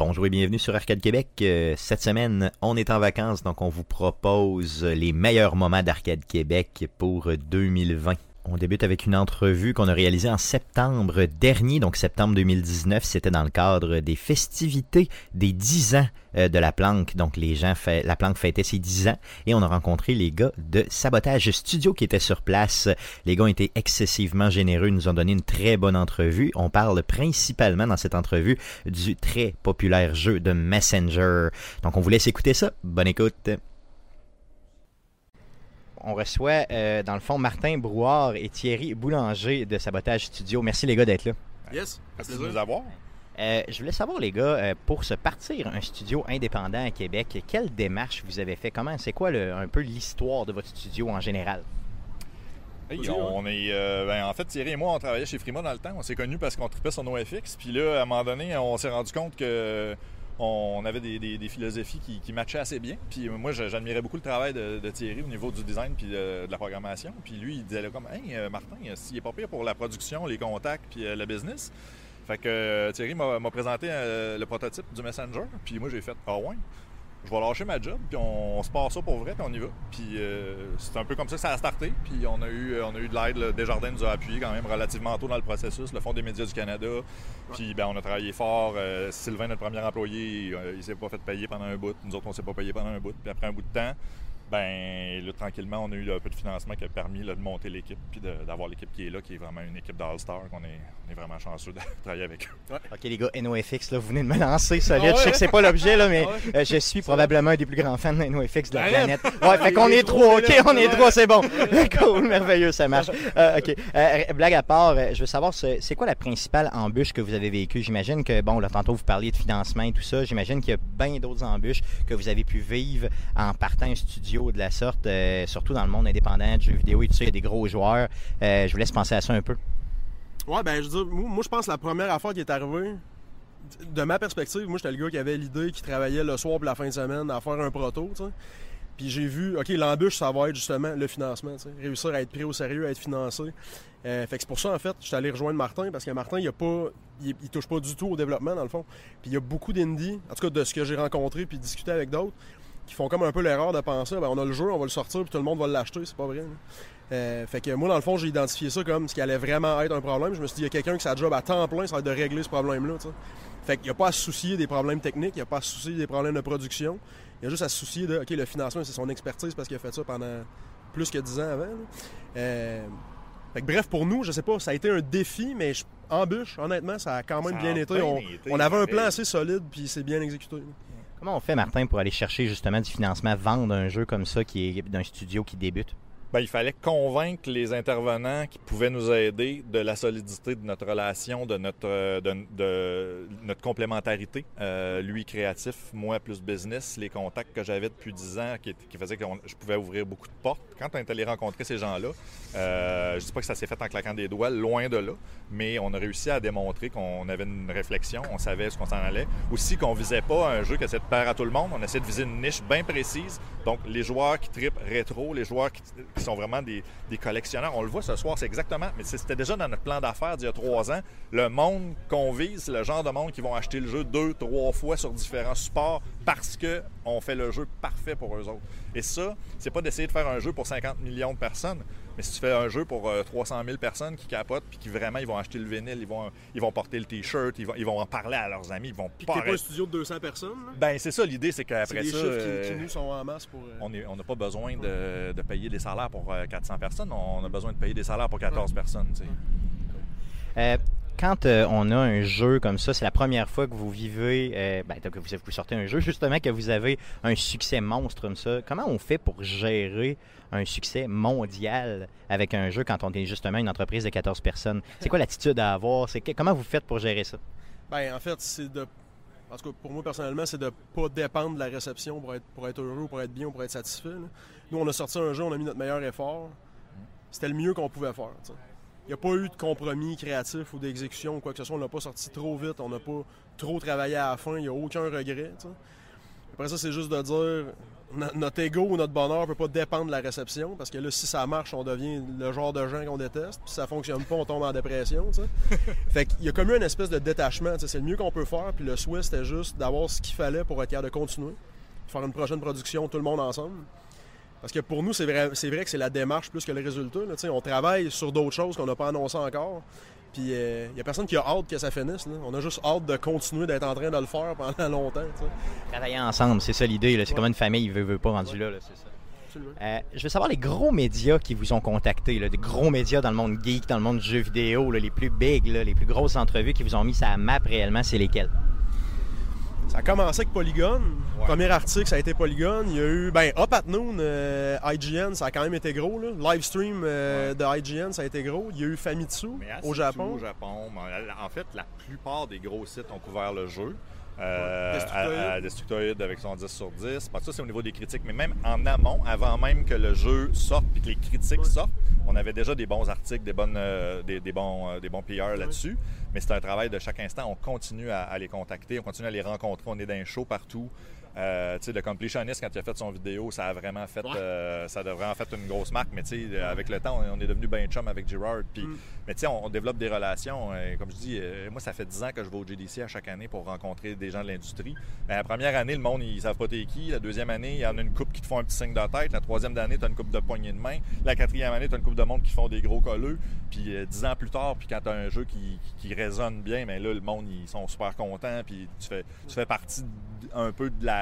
Bonjour et bienvenue sur Arcade Québec. Euh, cette semaine, on est en vacances, donc on vous propose les meilleurs moments d'Arcade Québec pour 2020. On débute avec une entrevue qu'on a réalisée en septembre dernier, donc septembre 2019. C'était dans le cadre des festivités des 10 ans euh, de la planque. Donc les gens, fait, la planque fêtait ses 10 ans et on a rencontré les gars de Sabotage Studio qui étaient sur place. Les gars ont été excessivement généreux, nous ont donné une très bonne entrevue. On parle principalement dans cette entrevue du très populaire jeu de Messenger. Donc on vous laisse écouter ça. Bonne écoute on reçoit euh, dans le fond Martin Brouard et Thierry Boulanger de Sabotage Studio. Merci les gars d'être là. Yes, merci de nous avoir. Euh, je voulais savoir les gars, euh, pour se partir un studio indépendant à Québec, quelle démarche vous avez fait? Comment, c'est quoi un peu l'histoire de votre studio en général? On est, ben, en fait, Thierry et moi, on travaillait chez Frima dans le temps. On s'est connus parce qu'on tripait sur NoFX. Puis là, à un moment donné, on s'est rendu compte que on avait des, philosophies qui, matchaient assez bien. Puis moi, j'admirais beaucoup le travail de, Thierry au niveau du design puis de, la programmation. Puis lui, il disait là, comme Hey, euh, Martin, s'il est pas pire pour la production, les contacts puis euh, le business. Fait que euh, Thierry m'a présenté le prototype du Messenger. Puis moi, j'ai fait Ah ouais je vais lâcher ma job, puis on, se passe ça pour vrai, puis on y va. Puis euh, c'est un peu comme ça que ça a starté. Puis on a eu, on a eu de l'aide. Desjardins nous a appuyé quand même relativement tôt dans le processus, le Fonds des médias du Canada. Puis ben, on a travaillé fort. Euh, Sylvain, notre premier employé, euh, il, s'est pas fait payer pendant un bout. Nous autres, on s'est pas payé pendant un bout. Puis après un bout de temps, ben là, tranquillement, on a eu un peu de financement qui a permis de monter l'équipe puis d'avoir l'équipe qui est là, qui est vraiment une équipe d'All-Star, qu'on est, on est vraiment chanceux de travailler avec eux. OK, les gars, NoFX, là, vous venez de me lancer solide. Je sais que c'est pas l'objet, là, mais euh, je suis probablement un des plus grands fans de NoFX de la planète. Ouais, fait qu'on est trois, OK, on est trois, c'est bon. cool, merveilleux, ça marche. Euh, OK, euh, blague à part, je veux savoir, c'est quoi la principale embûche que vous avez vécue? J'imagine que, bon, là, tantôt, vous parliez de financement et tout ça. J'imagine qu'il y a bien d'autres embûches que vous avez pu vivre en partant un studio de la sorte, euh, surtout dans le monde indépendant de jeux vidéo et tout ça, il y a des gros joueurs. Euh, je vous laisse penser à ça un peu. Ouais, ben je veux dire, moi, je pense que la première affaire qui est arrivée, de ma perspective, moi j'étais le gars qui avait l'idée, qui travaillait le soir pour la fin de semaine à faire un proto, Puis j'ai vu, OK, l'embûche, ça va être justement le financement, réussir à être pris au sérieux, à être financé. Euh, fait que c'est pour ça, en fait, je suis allé rejoindre Martin parce que Martin, il, a pas, il, touche pas du tout au développement, dans le fond. Puis il y a beaucoup d'indies, en tout cas de ce que j'ai rencontré puis discuté avec d'autres, qui font comme un peu l'erreur de penser ben, on a le jeu, on va le sortir, puis tout le monde va l'acheter. C'est pas vrai. Euh, fait que moi, dans le fond, j'ai identifié ça comme ce qui allait vraiment être un problème. Je me suis dit, il y a quelqu'un qui sa job à temps plein, ça va être de régler ce problème-là. Fait qu'il n'y a pas à se soucier des problèmes techniques, il n'y a pas à se soucier des problèmes de production. Il y a juste à se soucier de, OK, le financement, c'est son expertise parce qu'il a fait ça pendant plus que 10 ans avant. Euh, fait que, bref, pour nous, je sais pas, ça a été un défi, mais je, embûche, honnêtement, ça a quand même bien, été. On, on, avait un plan assez solide, puis c'est bien exécuté. Comment on fait, Martin, pour aller chercher justement du financement, vendre un jeu comme ça qui est d'un studio qui débute? Ben, il fallait convaincre les intervenants qui pouvaient nous aider de la solidité de notre relation, de notre, euh, de, notre complémentarité. Euh, lui créatif, moi plus business, les contacts que j'avais depuis 10 ans qui, qui faisaient que je pouvais ouvrir beaucoup de portes. Quand on est allé rencontrer ces gens-là, euh, je dis pas que ça s'est fait en claquant des doigts, loin de là, mais on a réussi à démontrer qu'on avait une réflexion, on savait ce qu'on s'en allait. Aussi qu'on visait pas un jeu qui essaie de plaire à tout le monde, on essaie de viser une niche bien précise. Donc les joueurs qui tripent rétro, les joueurs qui sont vraiment des, collectionneurs. On le voit ce soir, c'est exactement, mais c'était déjà dans notre plan d'affaires d'il y a trois ans. Le monde qu'on vise, c'est le genre de monde qui vont acheter le jeu deux, trois fois sur différents supports parce qu'on fait le jeu parfait pour eux autres. Et ça, c'est pas d'essayer de faire un jeu pour 50 millions de personnes, mais si tu fais un jeu pour 300 euh, 000 personnes qui capotent puis qui vraiment ils vont acheter le vinyle, ils vont, ils vont porter le t-shirt, ils vont, ils vont en parler à leurs amis, ils vont puis pas. pas un studio de 200 personnes. Ben c'est ça l'idée, c'est qu'après ça, euh, qui, nous sont en masse pour. Euh, on n'a pas besoin de, de, payer des salaires pour 400 personnes, on a besoin de payer des salaires pour 14 personnes. Tu quand euh, on a un jeu comme ça, c'est la première fois que vous vivez, euh, ben, que vous, sortez un jeu, justement, que vous avez un succès monstre comme ça. Comment on fait pour gérer un succès mondial avec un jeu quand on est justement une entreprise de 14 personnes? C'est quoi l'attitude à avoir? C'est comment vous faites pour gérer ça? Ben, en fait, c'est de. En tout cas, pour moi, personnellement, c'est de ne pas dépendre de la réception pour être, pour être heureux, pour être bien, pour être satisfait. Nous, on a sorti un jeu, on a mis notre meilleur effort. C'était le mieux qu'on pouvait faire. N'y a pas eu de compromis créatif ou d'exécution ou quoi que ce soit. On n'a pas sorti trop vite, on n'a pas trop travaillé à la fin, il n'y a aucun regret. Après ça, c'est juste de dire notre ego ou notre bonheur ne peut pas dépendre de la réception parce que là, si ça marche, on devient le genre de gens qu'on déteste. Puis si ça fonctionne pas, on tombe en dépression. fait qu'il y a comme une espèce de détachement. C'est le mieux qu'on peut faire. Puis le souhait, c'était juste d'avoir ce qu'il fallait pour être capable de continuer. Faire une prochaine production, tout le monde ensemble. Parce que pour nous, c'est vrai, vrai que c'est la démarche plus que le résultat. On travaille sur d'autres choses qu'on n'a pas annoncées encore. Puis il euh, n'y a personne qui a hâte que ça finisse. On a juste hâte de continuer d'être en train de le faire pendant longtemps. Travailler ensemble, c'est ça l'idée. C'est comme une famille, il veut, veut pas rendu là. Euh, je veux savoir les gros médias qui vous ont contacté, des gros médias dans le monde geek, dans le monde du jeu vidéo, les plus big, les plus grosses entrevues qui vous ont mis sa map réellement, c'est lesquelles? Ça a commencé avec Polygon. Premier article, ça a été Polygon. Il y a eu, ben, Up at Noon, euh, IGN, ça a quand même été gros. Là. Livestream euh, de IGN, ça a été gros. Il y a eu Famitsu au Japon. Au Japon. En fait, la plupart des gros sites ont couvert le jeu. Euh, Destructoid. avec son 10 sur 10. Parce ça, c'est au niveau des critiques. Mais même en amont, avant même que le jeu sorte et que les critiques sortent, on avait déjà des bons articles, des, bonnes, euh, des, bons, euh, des bons PR là-dessus. Mais c'est un travail de chaque instant. On continue à, les contacter, on continue à les rencontrer. On est dans un show partout. Euh, le completionist, quand il a fait son vidéo, ça a vraiment fait, euh, ça a vraiment fait une grosse marque. Mais avec le temps, on est devenu bien chum avec Gerard. Puis, mm. Mais on, on, développe des relations. Euh, comme je dis, euh, moi, ça fait 10 ans que je vais au GDC à chaque année pour rencontrer des gens de l'industrie. la première année, le monde, ils ne savent pas t'es qui. La deuxième année, il y en a une coupe qui te font un petit signe de tête. La troisième année, tu as une coupe de poignée de main. La quatrième année, tu as une coupe de monde qui font des gros colleux. Puis dix ans plus tard, puis quand tu as un jeu qui, qui, résonne bien, mais là, le monde, ils sont super contents. Puis tu fais, tu fais partie un peu de la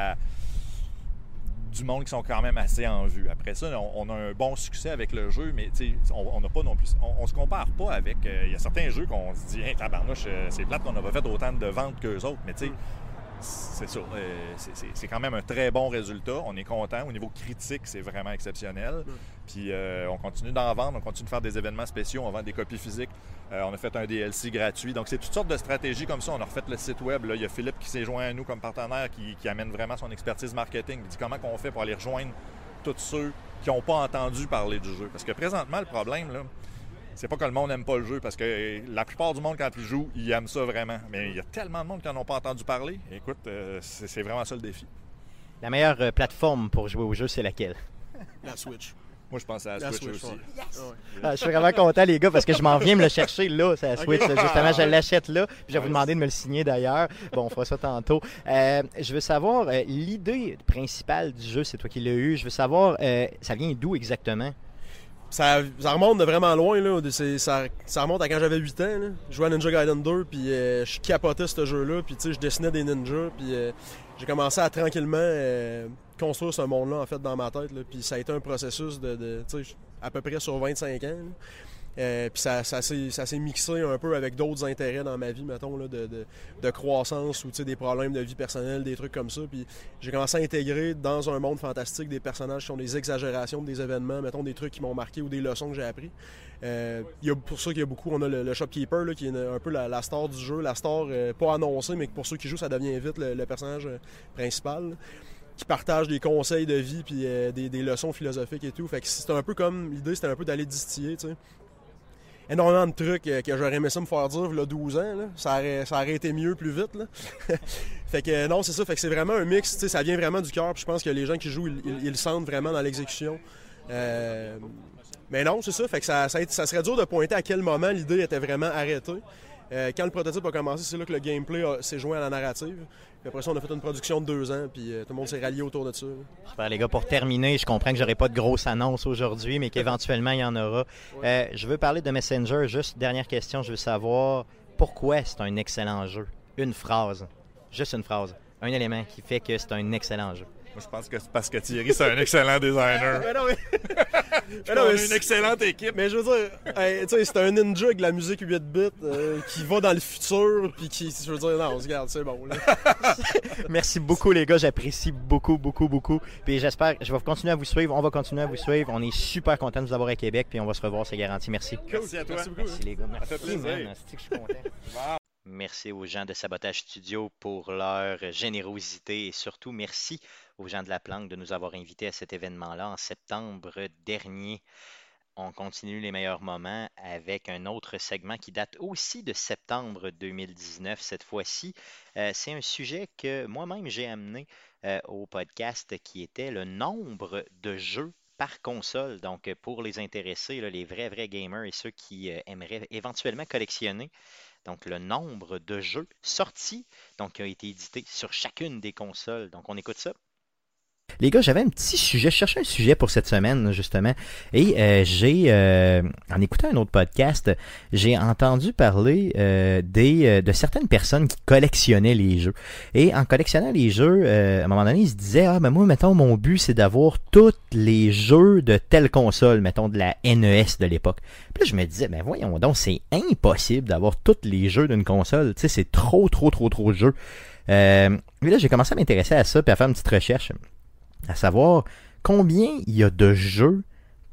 du monde qui sont quand même assez en vue. Après ça, on, a un bon succès avec le jeu, mais on n'a pas non plus. On, se compare pas avec. Euh, il y a certains jeux qu'on se dit, hey, tabarnouche, euh, c'est plate qu'on n'a pas fait autant de ventes qu'eux autres, mais tu sais c'est ça. Euh, c'est quand même un très bon résultat. On est content. Au niveau critique, c'est vraiment exceptionnel. Puis euh, on continue d'en vendre, on continue de faire des événements spéciaux, on vend des copies physiques. Euh, on a fait un DLC gratuit. Donc c'est toutes sortes de stratégies comme ça. On a refait le site web. Là. Il y a Philippe qui s'est joint à nous comme partenaire, qui, amène vraiment son expertise marketing. Il dit comment on fait pour aller rejoindre tous ceux qui n'ont pas entendu parler du jeu? Parce que présentement, le problème, là, c'est pas que le monde n'aime pas le jeu, parce que la plupart du monde, quand il joue, ils aiment ça vraiment. Mais il y a tellement de monde qui n'en ont pas entendu parler. Écoute, euh, c'est vraiment ça le défi. La meilleure euh, plateforme pour jouer au jeu, c'est laquelle? La Switch. Moi, je pense à la, Switch, aussi. Ah, je suis vraiment content, les gars, parce que je m'en viens me le chercher là, c'est la Switch. Justement, je l'achète là. Puis je vais vous demander de me le signer d'ailleurs. Bon, on fera ça tantôt. Euh, je veux savoir, l'idée principale du jeu, c'est toi qui l'as eu. Je veux savoir, ça vient d'où exactement? Ça, remonte de vraiment loin. Là. Ça, ça, remonte à quand j'avais 8 ans. Je jouais à Ninja Gaiden 2, puis euh, je capotais ce jeu-là. Puis je dessinais des ninjas. Puis euh, j'ai commencé à tranquillement euh, construire ce monde-là en fait dans ma tête. Puis ça a été un processus de, de à peu près sur 25 ans. Euh, puis ça, s'est mixé un peu avec d'autres intérêts dans ma vie, mettons, de, croissance ou des problèmes de vie personnelle, des trucs comme ça. Puis j'ai commencé à intégrer dans un monde fantastique des personnages qui sont des exagérations des événements, mettons des trucs qui m'ont marqué ou des leçons que j'ai appris. Euh, y a, pour ça qu'il y a beaucoup, on a le, shopkeeper là, qui est un peu la, star du jeu, la star euh, pas annoncée, mais pour ceux qui jouent, ça devient vite le, personnage euh, principal. qui partage des conseils de vie puis des, des, leçons philosophiques et tout. Fait que c'est un peu comme l'idée, c'était un peu d'aller distiller, tu sais énormément de trucs euh, que j'aurais aimé ça me faire dire a 12 ans. Ça, aurait, ça aurait été mieux plus vite. fait que non, c'est ça. Fait que c'est vraiment un mix. Ça vient vraiment du cœur. Je pense que les gens qui jouent, ils, le sentent vraiment dans l'exécution. Euh, mais non, c'est ça. Fait que ça, ça, serait dur de pointer à quel moment l'idée était vraiment arrêtée. Euh, quand le prototype a commencé, c'est là que le gameplay s'est joint à la narrative. Puis après ça, on a fait une production de deux ans, puis euh, tout le monde s'est rallié autour de ça. Super, les gars. Pour terminer, je comprends que j'aurai pas de grosse annonce aujourd'hui, mais qu'éventuellement, il y en aura. Euh, je veux parler de Messenger. Juste dernière question, je veux savoir pourquoi c'est un excellent jeu? Une phrase. Juste une phrase. Un élément qui fait que c'est un excellent jeu je pense que c'est parce que Thierry, c'est un excellent designer. mais non, mais... mais une excellente équipe. Mais je veux dire, c'est un ninja avec de la musique 8 bits euh, qui va dans le futur, puis qui, je veux dire, non, on se garde, c'est bon. Merci beaucoup, les gars. J'apprécie beaucoup, beaucoup, beaucoup. Puis j'espère, je vais continuer à vous suivre. On va continuer à vous suivre. On est super content de vous avoir à Québec, puis on va se revoir, c'est garanti. Merci. Merci à toi. Merci, beaucoup, Merci les gars. Merci. Merci aux gens de Sabotage Studio pour leur générosité et surtout merci aux gens de la planque de nous avoir invités à cet événement-là en septembre dernier. on continue les meilleurs moments avec un autre segment qui date aussi de septembre 2019 cette fois-ci. Euh, c'est un sujet que moi-même j'ai amené euh, au podcast qui était le nombre de jeux par console. Donc, pour les intéressés, les vrais, vrais gamers et ceux qui euh, aimeraient éventuellement collectionner, donc le nombre de jeux sortis, donc qui ont été édités sur chacune des consoles. Donc, on écoute ça. Les gars, j'avais un petit sujet, je cherchais un sujet pour cette semaine justement, et euh, j'ai, euh, en écoutant un autre podcast, j'ai entendu parler euh, des, de certaines personnes qui collectionnaient les jeux. Et en collectionnant les jeux, à un moment donné, ils se disaient, ah ben moi, mettons, mon but c'est d'avoir tous les jeux de telle console, mettons de la NES de l'époque. Puis là, je me disais, ben voyons donc, c'est impossible d'avoir tous les jeux d'une console, tu sais, c'est trop, trop, trop, trop de jeux. Euh, mais là, j'ai commencé à m'intéresser à ça, puis à faire une petite recherche à savoir combien il y a de jeux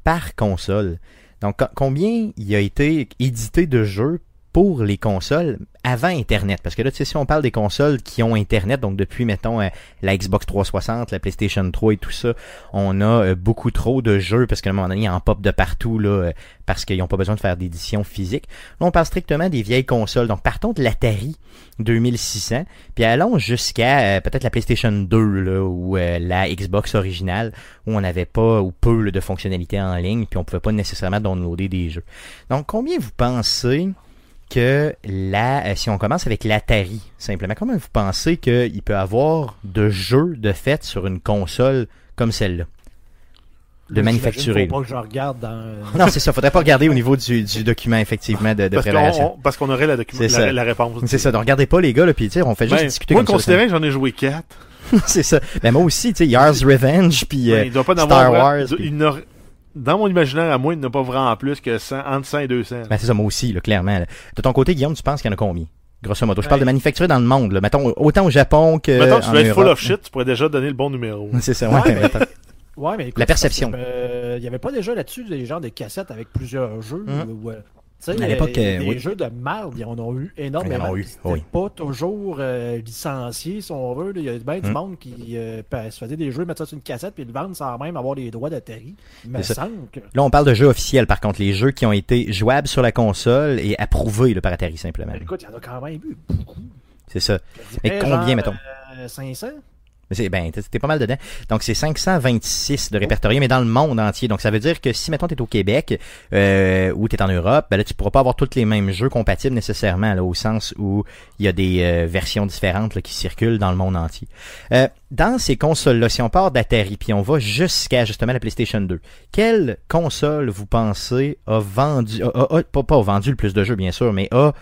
par console. Donc, combien il a été édité de jeux pour les consoles avant Internet. Parce que là, tu sais, si on parle des consoles qui ont Internet, donc depuis, mettons, euh, la Xbox 360, la PlayStation 3 et tout ça, on a euh, beaucoup trop de jeux parce qu'à un moment donné, il en pop de partout, là, euh, parce qu'ils n'ont pas besoin de faire d'édition physique. Là, on parle strictement des vieilles consoles. Donc, partons de l'Atari 2600, puis allons jusqu'à peut-être la PlayStation 2, là, ou la Xbox originale, où on n'avait pas ou peu de fonctionnalités en ligne, puis on pouvait pas nécessairement downloader des jeux. Donc, combien vous pensez que la, euh, si on commence avec l'Atari, simplement, comment vous pensez qu'il peut avoir de jeux de fait sur une console comme celle-là? De manufacturer. Pas que je regarde dans... Non, c'est ça. Faudrait pas regarder au niveau du, du document, effectivement, de, de parce préparation. parce qu'on aurait la, la, la, réponse. C'est ça. Donc, regardez pas les gars, là, puis on fait juste ben, discuter moi, comme considérant que j'en ai joué 4. c'est ça. Ben, moi aussi, tu sais, Yars Revenge, puis ben, euh, Star Wars. Pis dans mon imaginaire, à moi, il n'y en a pas vraiment plus que 100, entre 100 et 200. Ben, c'est ça, moi aussi, là, clairement. De ton côté, Guillaume, tu penses qu'il y en a combien? Grosso modo? Je parle de manufacturer dans le monde, là. Mettons, autant au Japon que. Mettons, tu en vas être Europe, full of shit, tu pourrais déjà donner le bon numéro. C'est ça, ouais. Ouais. Ouais, mais écoute, La perception. Il n'y avait pas déjà là-dessus des genres de cassettes avec plusieurs jeux. Ou, euh, tu sais, À l'époque, les, euh, les oui. jeux de merde, ils en ont eu énormément. Ils en ont eu, oui. pas toujours euh, licencié, si on veut. là. Il y a bien du Hum. monde qui euh, se faisait des jeux, mettre ça sur une cassette, puis le vendre sans même avoir les droits semble que... Là, on parle de jeux officiels, par contre, les jeux qui ont été jouables sur la console et approuvés par Atari, simplement. Écoute, il y en a quand même eu beaucoup. C'est ça. Mais combien, genre, mettons? euh, 500? Mais c'est- Ben, t'es pas mal dedans. Donc, c'est 526 de répertoriés, mais dans le monde entier. Donc, ça veut dire que si, mettons, t'es au Québec euh, ou t'es en Europe, ben là, tu pourras pas avoir tous les mêmes jeux compatibles nécessairement, là, au sens où il y a des euh, versions différentes qui circulent dans le monde entier. Euh, dans ces consoles-là, si on part d'Atari, puis on va jusqu'à, justement, la PlayStation 2, quelle console, vous pensez, a vendu, pas, pas vendu le plus de jeux, bien sûr, mais a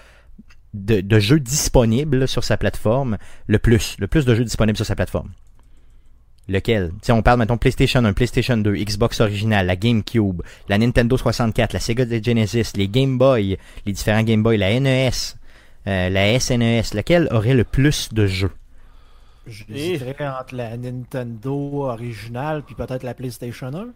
de, de jeux disponibles sur sa plateforme, le plus, le plus de jeux disponibles sur sa plateforme. Lequel? Si on parle maintenant PlayStation 1, PlayStation 2, Xbox original, la GameCube, la Nintendo 64, la Sega Genesis, les Game Boy, les différents Game Boy, la NES, euh, la SNES, lequel aurait le plus de jeux? Je dirais entre la Nintendo originale puis peut-être la PlayStation 1.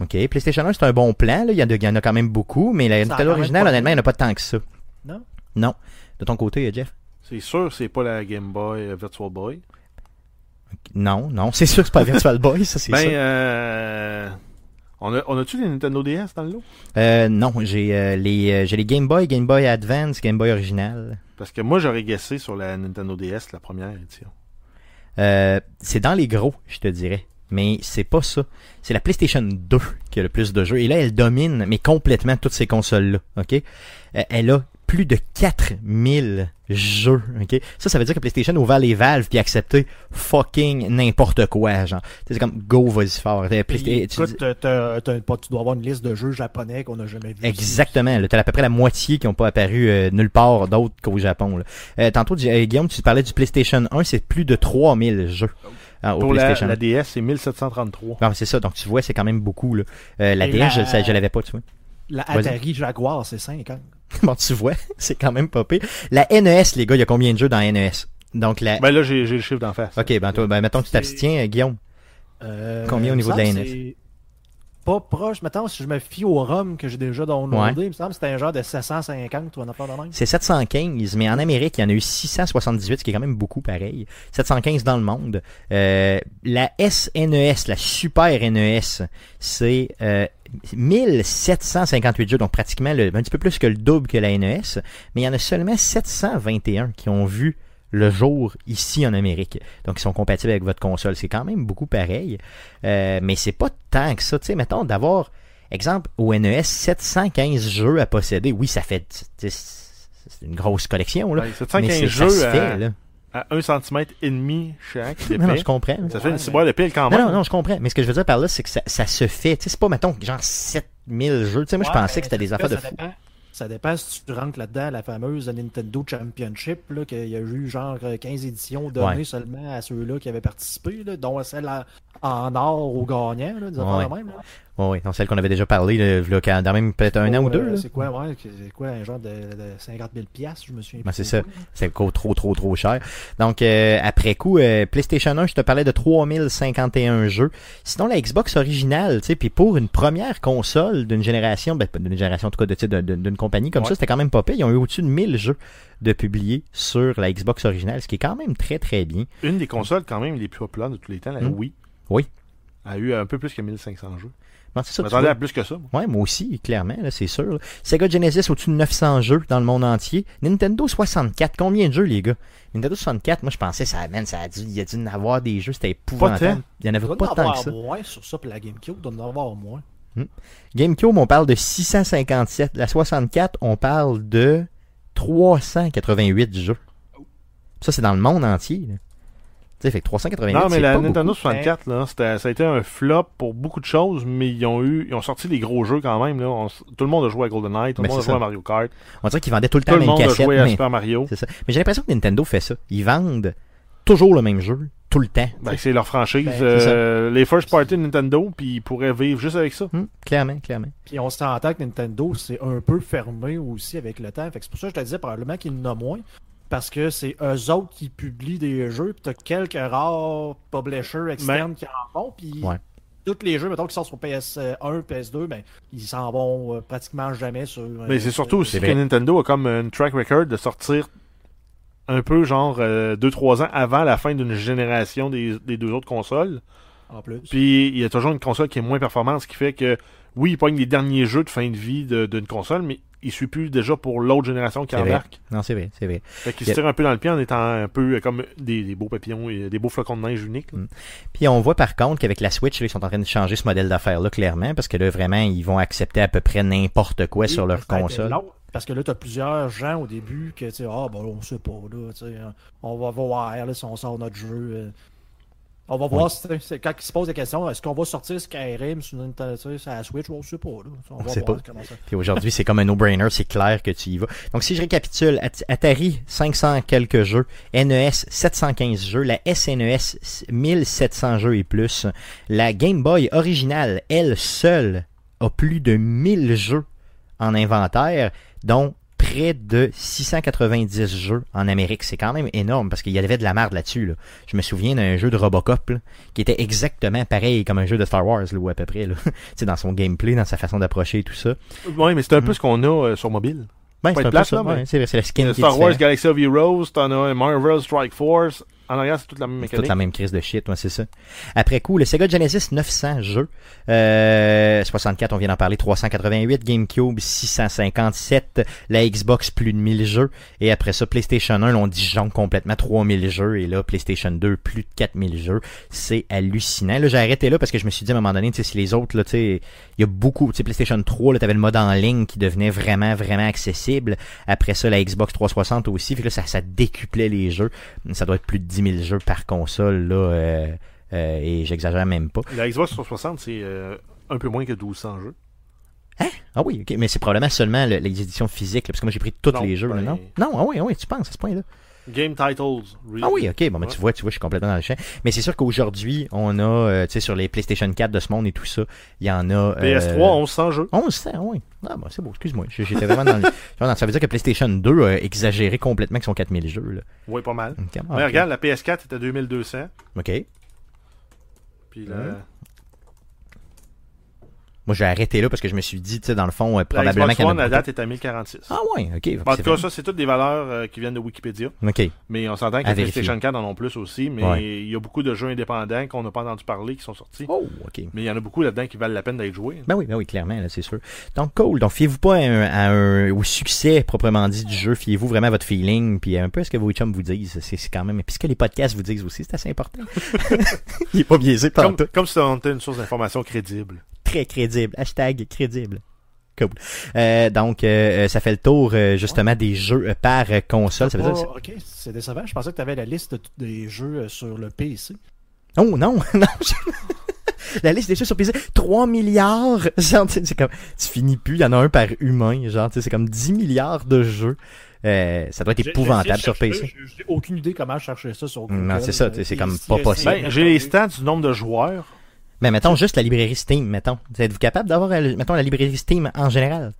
Ok, PlayStation 1 c'est un bon plan, là. Il, y en a, il y en a quand même beaucoup, mais la Ça Nintendo originale, pas honnêtement, il de- n'y en a pas tant que ça. Non? Non. De ton côté, Jeff? C'est sûr, c'est pas la Game Boy euh, Virtual Boy. Non, non, c'est sûr que c'est pas Virtual Boy, ça c'est Ben, ça. euh, on a, on a-tu les Nintendo DS dans le lot? Euh, non, j'ai euh, les j'ai les Game Boy, Game Boy Advance, Game Boy original. Parce que moi, j'aurais guessé sur la Nintendo DS, la première édition. Euh, c'est dans les gros, je te dirais. Mais c'est pas ça. C'est la PlayStation 2 qui a le plus de jeux. Et là, elle domine, mais complètement toutes ces consoles-là. OK? Euh, elle a plus de 4000 jeux. OK? Ça, ça veut dire que PlayStation a ouvert les valves puis accepté fucking n'importe quoi. Genre, Tu sais, c'est comme go, vas-y fort. Euh, tu écoute, t'as- t'as- t'as pas- tu dois avoir une liste de jeux japonais qu'on n'a jamais vu. Exactement. Là, t'as à peu près la moitié qui n'ont pas apparu euh, nulle part d'autre qu'au Japon. Là. Euh, tantôt, euh, Guillaume, tu parlais du PlayStation 1, c'est plus de 3000 jeux hein, au Pour la, PlayStation 1. la DS, c'est 1733. Non, c'est ça. Donc, tu vois, c'est quand même beaucoup. Là. Euh, la Et DS, la- je, je l'avais pas, tu vois. La. Atari Jaguar, c'est 50. bon, tu vois, c'est quand même pas pire. La NES, les gars, il y a combien de jeux dans NES? Donc, la... Ben là, j'ai j'ai le chiffre d'en face. Ok, ben, toi, ben, mettons que tu t'abstiens, Guillaume. Euh, Combien au niveau de la NS? c'est- pas proche. Mettons, si je me fie au ROM que j'ai déjà downloadé, il me semble que c'était un genre de 750 ou un affaire de même. C'est 715, mais en Amérique, il y en a eu 678, ce qui est quand même beaucoup pareil. 715 dans le monde. Euh, la SNES, la Super NES, c'est euh, 1758 jeux, donc pratiquement le- un petit peu plus que le double que la NES, mais il y en a seulement 721 qui ont vu le jour ici en Amérique. Donc, ils sont compatibles avec votre console. C'est quand même beaucoup pareil. Euh, mais c'est pas tant que ça. Tu sais, mettons, d'avoir, exemple, au NES, 715 jeux à posséder. Oui, ça fait... tu sais, C'est une grosse collection, là. Ben, mais 715 c'est- jeux ça se à, fait, là. à 1 cm et demi chaque. Non, non, je comprends. Ça fait Ouais, une ciboire de pile quand Non, même. non, non, je comprends. Mais ce que je veux dire par là, c'est que ça, ça se fait. Tu sais, c'est pas, mettons, genre 7000 jeux. Tu sais, moi, je pensais que c'était des affaires de fou. dépend. Ça dépend si tu rentres là-dedans, la fameuse Nintendo Championship, là, qu'il y a eu genre 15 éditions données Ouais. seulement à ceux-là qui avaient participé, là, dont celle en or aux gagnants, là, Ouais. même. Là. Oui, oui. Non, celle qu'on avait déjà parlé, là, là, quand- dans même peut-être un an ou Euh, deux. là. C'est quoi, ouais, c'est quoi, un genre de, de 50 000 piastres, je me souviens Ben, c'est ça. coûte trop, trop, trop cher. Donc, euh, après coup, euh, PlayStation 1, je te parlais de 3051 jeux. Sinon, la Xbox originale, tu sais, puis pour une première console d'une génération, ben, pas d'une génération, en tout cas, de, tu sais, de- de- d'une compagnie comme Ouais. ça, c'était quand même pas pire. Ils ont eu au-dessus de 1000 jeux de publiés sur la Xbox originale, ce qui est quand même très, très bien. Une des consoles quand même les plus populaires de tous les temps, la Hmm. Wii. Oui. A eu un peu plus que 1500 jeux. Je ça, tu m'attendais à plus que ça. moi. Ouais, moi aussi, clairement, là, c'est sûr. là. Sega Genesis au-dessus de 900 jeux dans le monde entier. Nintendo 64, combien de jeux, les gars? Nintendo 64, moi je pensais ça amène, ça a dû, il y a dû en avoir des jeux, c'était épouvantable. tant. Il y en avait pas en tant avoir que ça. moins sur ça pour la GameCube, il doit en avoir moins. GameCube, on parle de 657. La 64, on parle de 388 jeux. Ça, c'est dans le monde entier. là. Tu sais, fait que 388, Non, mais la pas Nintendo beaucoup. 64, là, c'était- ça a été un flop pour beaucoup de choses, mais ils ont eu, ils ont sorti des gros jeux quand même. Là. On s- tout le monde a joué à GoldenEye, tout le monde a joué ça. à Mario Kart, On dirait qu'ils vendaient tout le temps tout la le même monde a joué à mais... Super Mario. C'est ça. Mais j'ai l'impression que Nintendo fait ça. Ils vendent toujours le même jeu, tout le temps. Ben, c'est leur franchise. Ben, euh, les first party de Nintendo, puis ils pourraient vivre juste avec ça. Hum, clairement, clairement. Puis on s'entend que Nintendo, c'est un peu fermé aussi avec le temps. Fait que c'est pour ça que je te disais probablement qu'il en a moins. Parce que c'est eux autres qui publient des jeux, puis t'as quelques rares publishers externes qui en font, puis Ouais. tous les jeux, mettons, qui sortent sur PS1, PS2, ben, ils s'en vont euh, pratiquement jamais sur... euh, Mais c'est surtout aussi que. Nintendo a comme une track record de sortir un peu genre 2-3 ans avant la fin d'une génération des, des deux autres consoles. En plus. Puis il y a toujours une console qui est moins performante, ce qui fait que oui, il pogne les derniers jeux de fin de vie d'une console, mais il suit plus déjà pour l'autre génération qui embarque. Non, c'est vrai, c'est vrai. Fait qu'il Il y se a- tire un peu dans le pied en étant un peu euh, comme des, des beaux papillons et des beaux flocons de neige uniques. Mm. Puis on voit par contre qu'avec la Switch, là, ils sont en train de changer ce modèle d'affaires-là, clairement, parce que là, vraiment, ils vont accepter à peu près n'importe quoi sur leur console. Parce que là, t'as plusieurs gens au début que, tu sais, ah, bon, on sait pas, là, tu sais, on va voir, là, si on sort notre jeu. On va voir, si- quand ils se posent la question, est-ce qu'on va sortir Skyrim sur, la Switch, on sait pas, là. On, va sait voir pas. comment ça. Puis aujourd'hui, c'est comme un no-brainer, c'est clair que tu y vas. Donc si je récapitule, At- Atari 500 quelques jeux, NES 715 jeux, la SNES 1700 jeux et plus, la Game Boy originale, elle seule, a plus de 1000 jeux en inventaire, dont près de 690 jeux en Amérique. C'est quand même énorme parce qu'il y avait de la merde là-dessus. Là. Je me souviens d'un jeu de Robocop là, qui était exactement pareil comme un jeu de Star Wars, là, ou à peu près. Là. Dans son gameplay, dans sa façon d'approcher et tout ça. Ouais, mais c'est un peu Mm. ce qu'on a euh, sur mobile. Ben, c'est peu ouais, mais- c'est la skin Star Wars. Galaxy of Heroes, t'en as un Marvel Strike Force. En arrière, c'est toute la même mécanique. toute la même crise de shit, ouais, c'est ça. Après coup, le Sega Genesis 900 jeux, euh, 64, on vient d'en parler, 388, GameCube 657, la Xbox plus de 1000 jeux, et après ça, PlayStation 1, on disjoncte complètement 3000 jeux, et là, PlayStation 2, plus de 4000 jeux. C'est hallucinant. Là, j'ai arrêté là parce que je me suis dit à un moment donné, tu sais, si les autres, là, tu sais, il y a beaucoup, tu sais, PlayStation 3, là, t'avais le mode en ligne qui devenait vraiment, vraiment accessible. Après ça, la Xbox 360 aussi, fait que là, ça, ça décuplait les jeux. Ça doit être plus de 10 000 jeux par console, là, euh, euh, et j'exagère même pas. La Xbox 360, c'est euh, un peu moins que 1200 jeux. Ah oui, ok, mais c'est probablement seulement le- les éditions physiques, là, parce que moi j'ai pris tous les jeux, là, ben- non? Non, ah oui, ah oui, tu penses à ce point-là. Game Titles. Ah oui, ok, bon, ben, Ouais. tu vois, tu vois, je suis complètement dans le champ. Mais c'est sûr qu'aujourd'hui, on a, euh, tu sais, sur les PlayStation 4 de ce monde et tout ça, il y en a... euh, PS3, 1100 jeux. 1100, oui. Ah, bon, c'est beau, excuse-moi. J'étais vraiment dans le... Ça veut dire que PlayStation 2 a exagéré complètement avec son 4000 jeux, là. Oui, pas mal. Ok, ah, Mais regarde, la PS4 était à 2200. Ok. Puis la... Moi, j'ai arrêté là parce que je me suis dit, tu sais, dans le fond, euh, La probablement Xbox One, date est à 1046. Ah ouais, ok. en tout cas, ça, c'est toutes des valeurs euh, qui viennent de Wikipédia. Ok. Mais on s'entend que les. PlayStation 4 en ont plus aussi. Mais Ouais. il y a beaucoup de jeux indépendants qu'on n'a pas entendu parler qui sont sortis. Oh, ok. Mais il y en a beaucoup là-dedans qui valent la peine d'être joués. Ben oui, ben oui, clairement, là, c'est sûr. Donc, cool. Donc, fiez-vous pas à un, à un- au succès proprement dit du jeu. Fiez-vous vraiment à votre feeling, puis un peu à ce que vos chums vous disent. C'est c'est quand même. Puis ce que les podcasts vous disent aussi, c'est assez important. Il est pas biaisé par Comme, tout. comme si on était une source d'information crédible. Très crédible. Hashtag crédible. Cool. Euh, donc, euh, euh, ça fait le tour euh, justement des jeux euh, par console. Ça veut dire. Oh, ok, c'est décevant. Je pensais que tu avais la liste des jeux euh, sur le PC. Oh non, non. je- La liste des jeux sur PC, 3 milliards. Genre, tu sais, c'est comme, tu finis plus, il y en a un par humain. Genre, c'est comme 10 milliards de jeux. Euh, ça doit être épouvantable sur PC. J'ai aucune idée comment chercher ça sur Google. Non, c'est ça, c'est comme pas Si- possible. Ben, j'ai les stats du nombre de joueurs. Mais mettons juste la librairie Steam, mettons. Êtes-vous capable d'avoir, euh, mettons, la librairie Steam en général?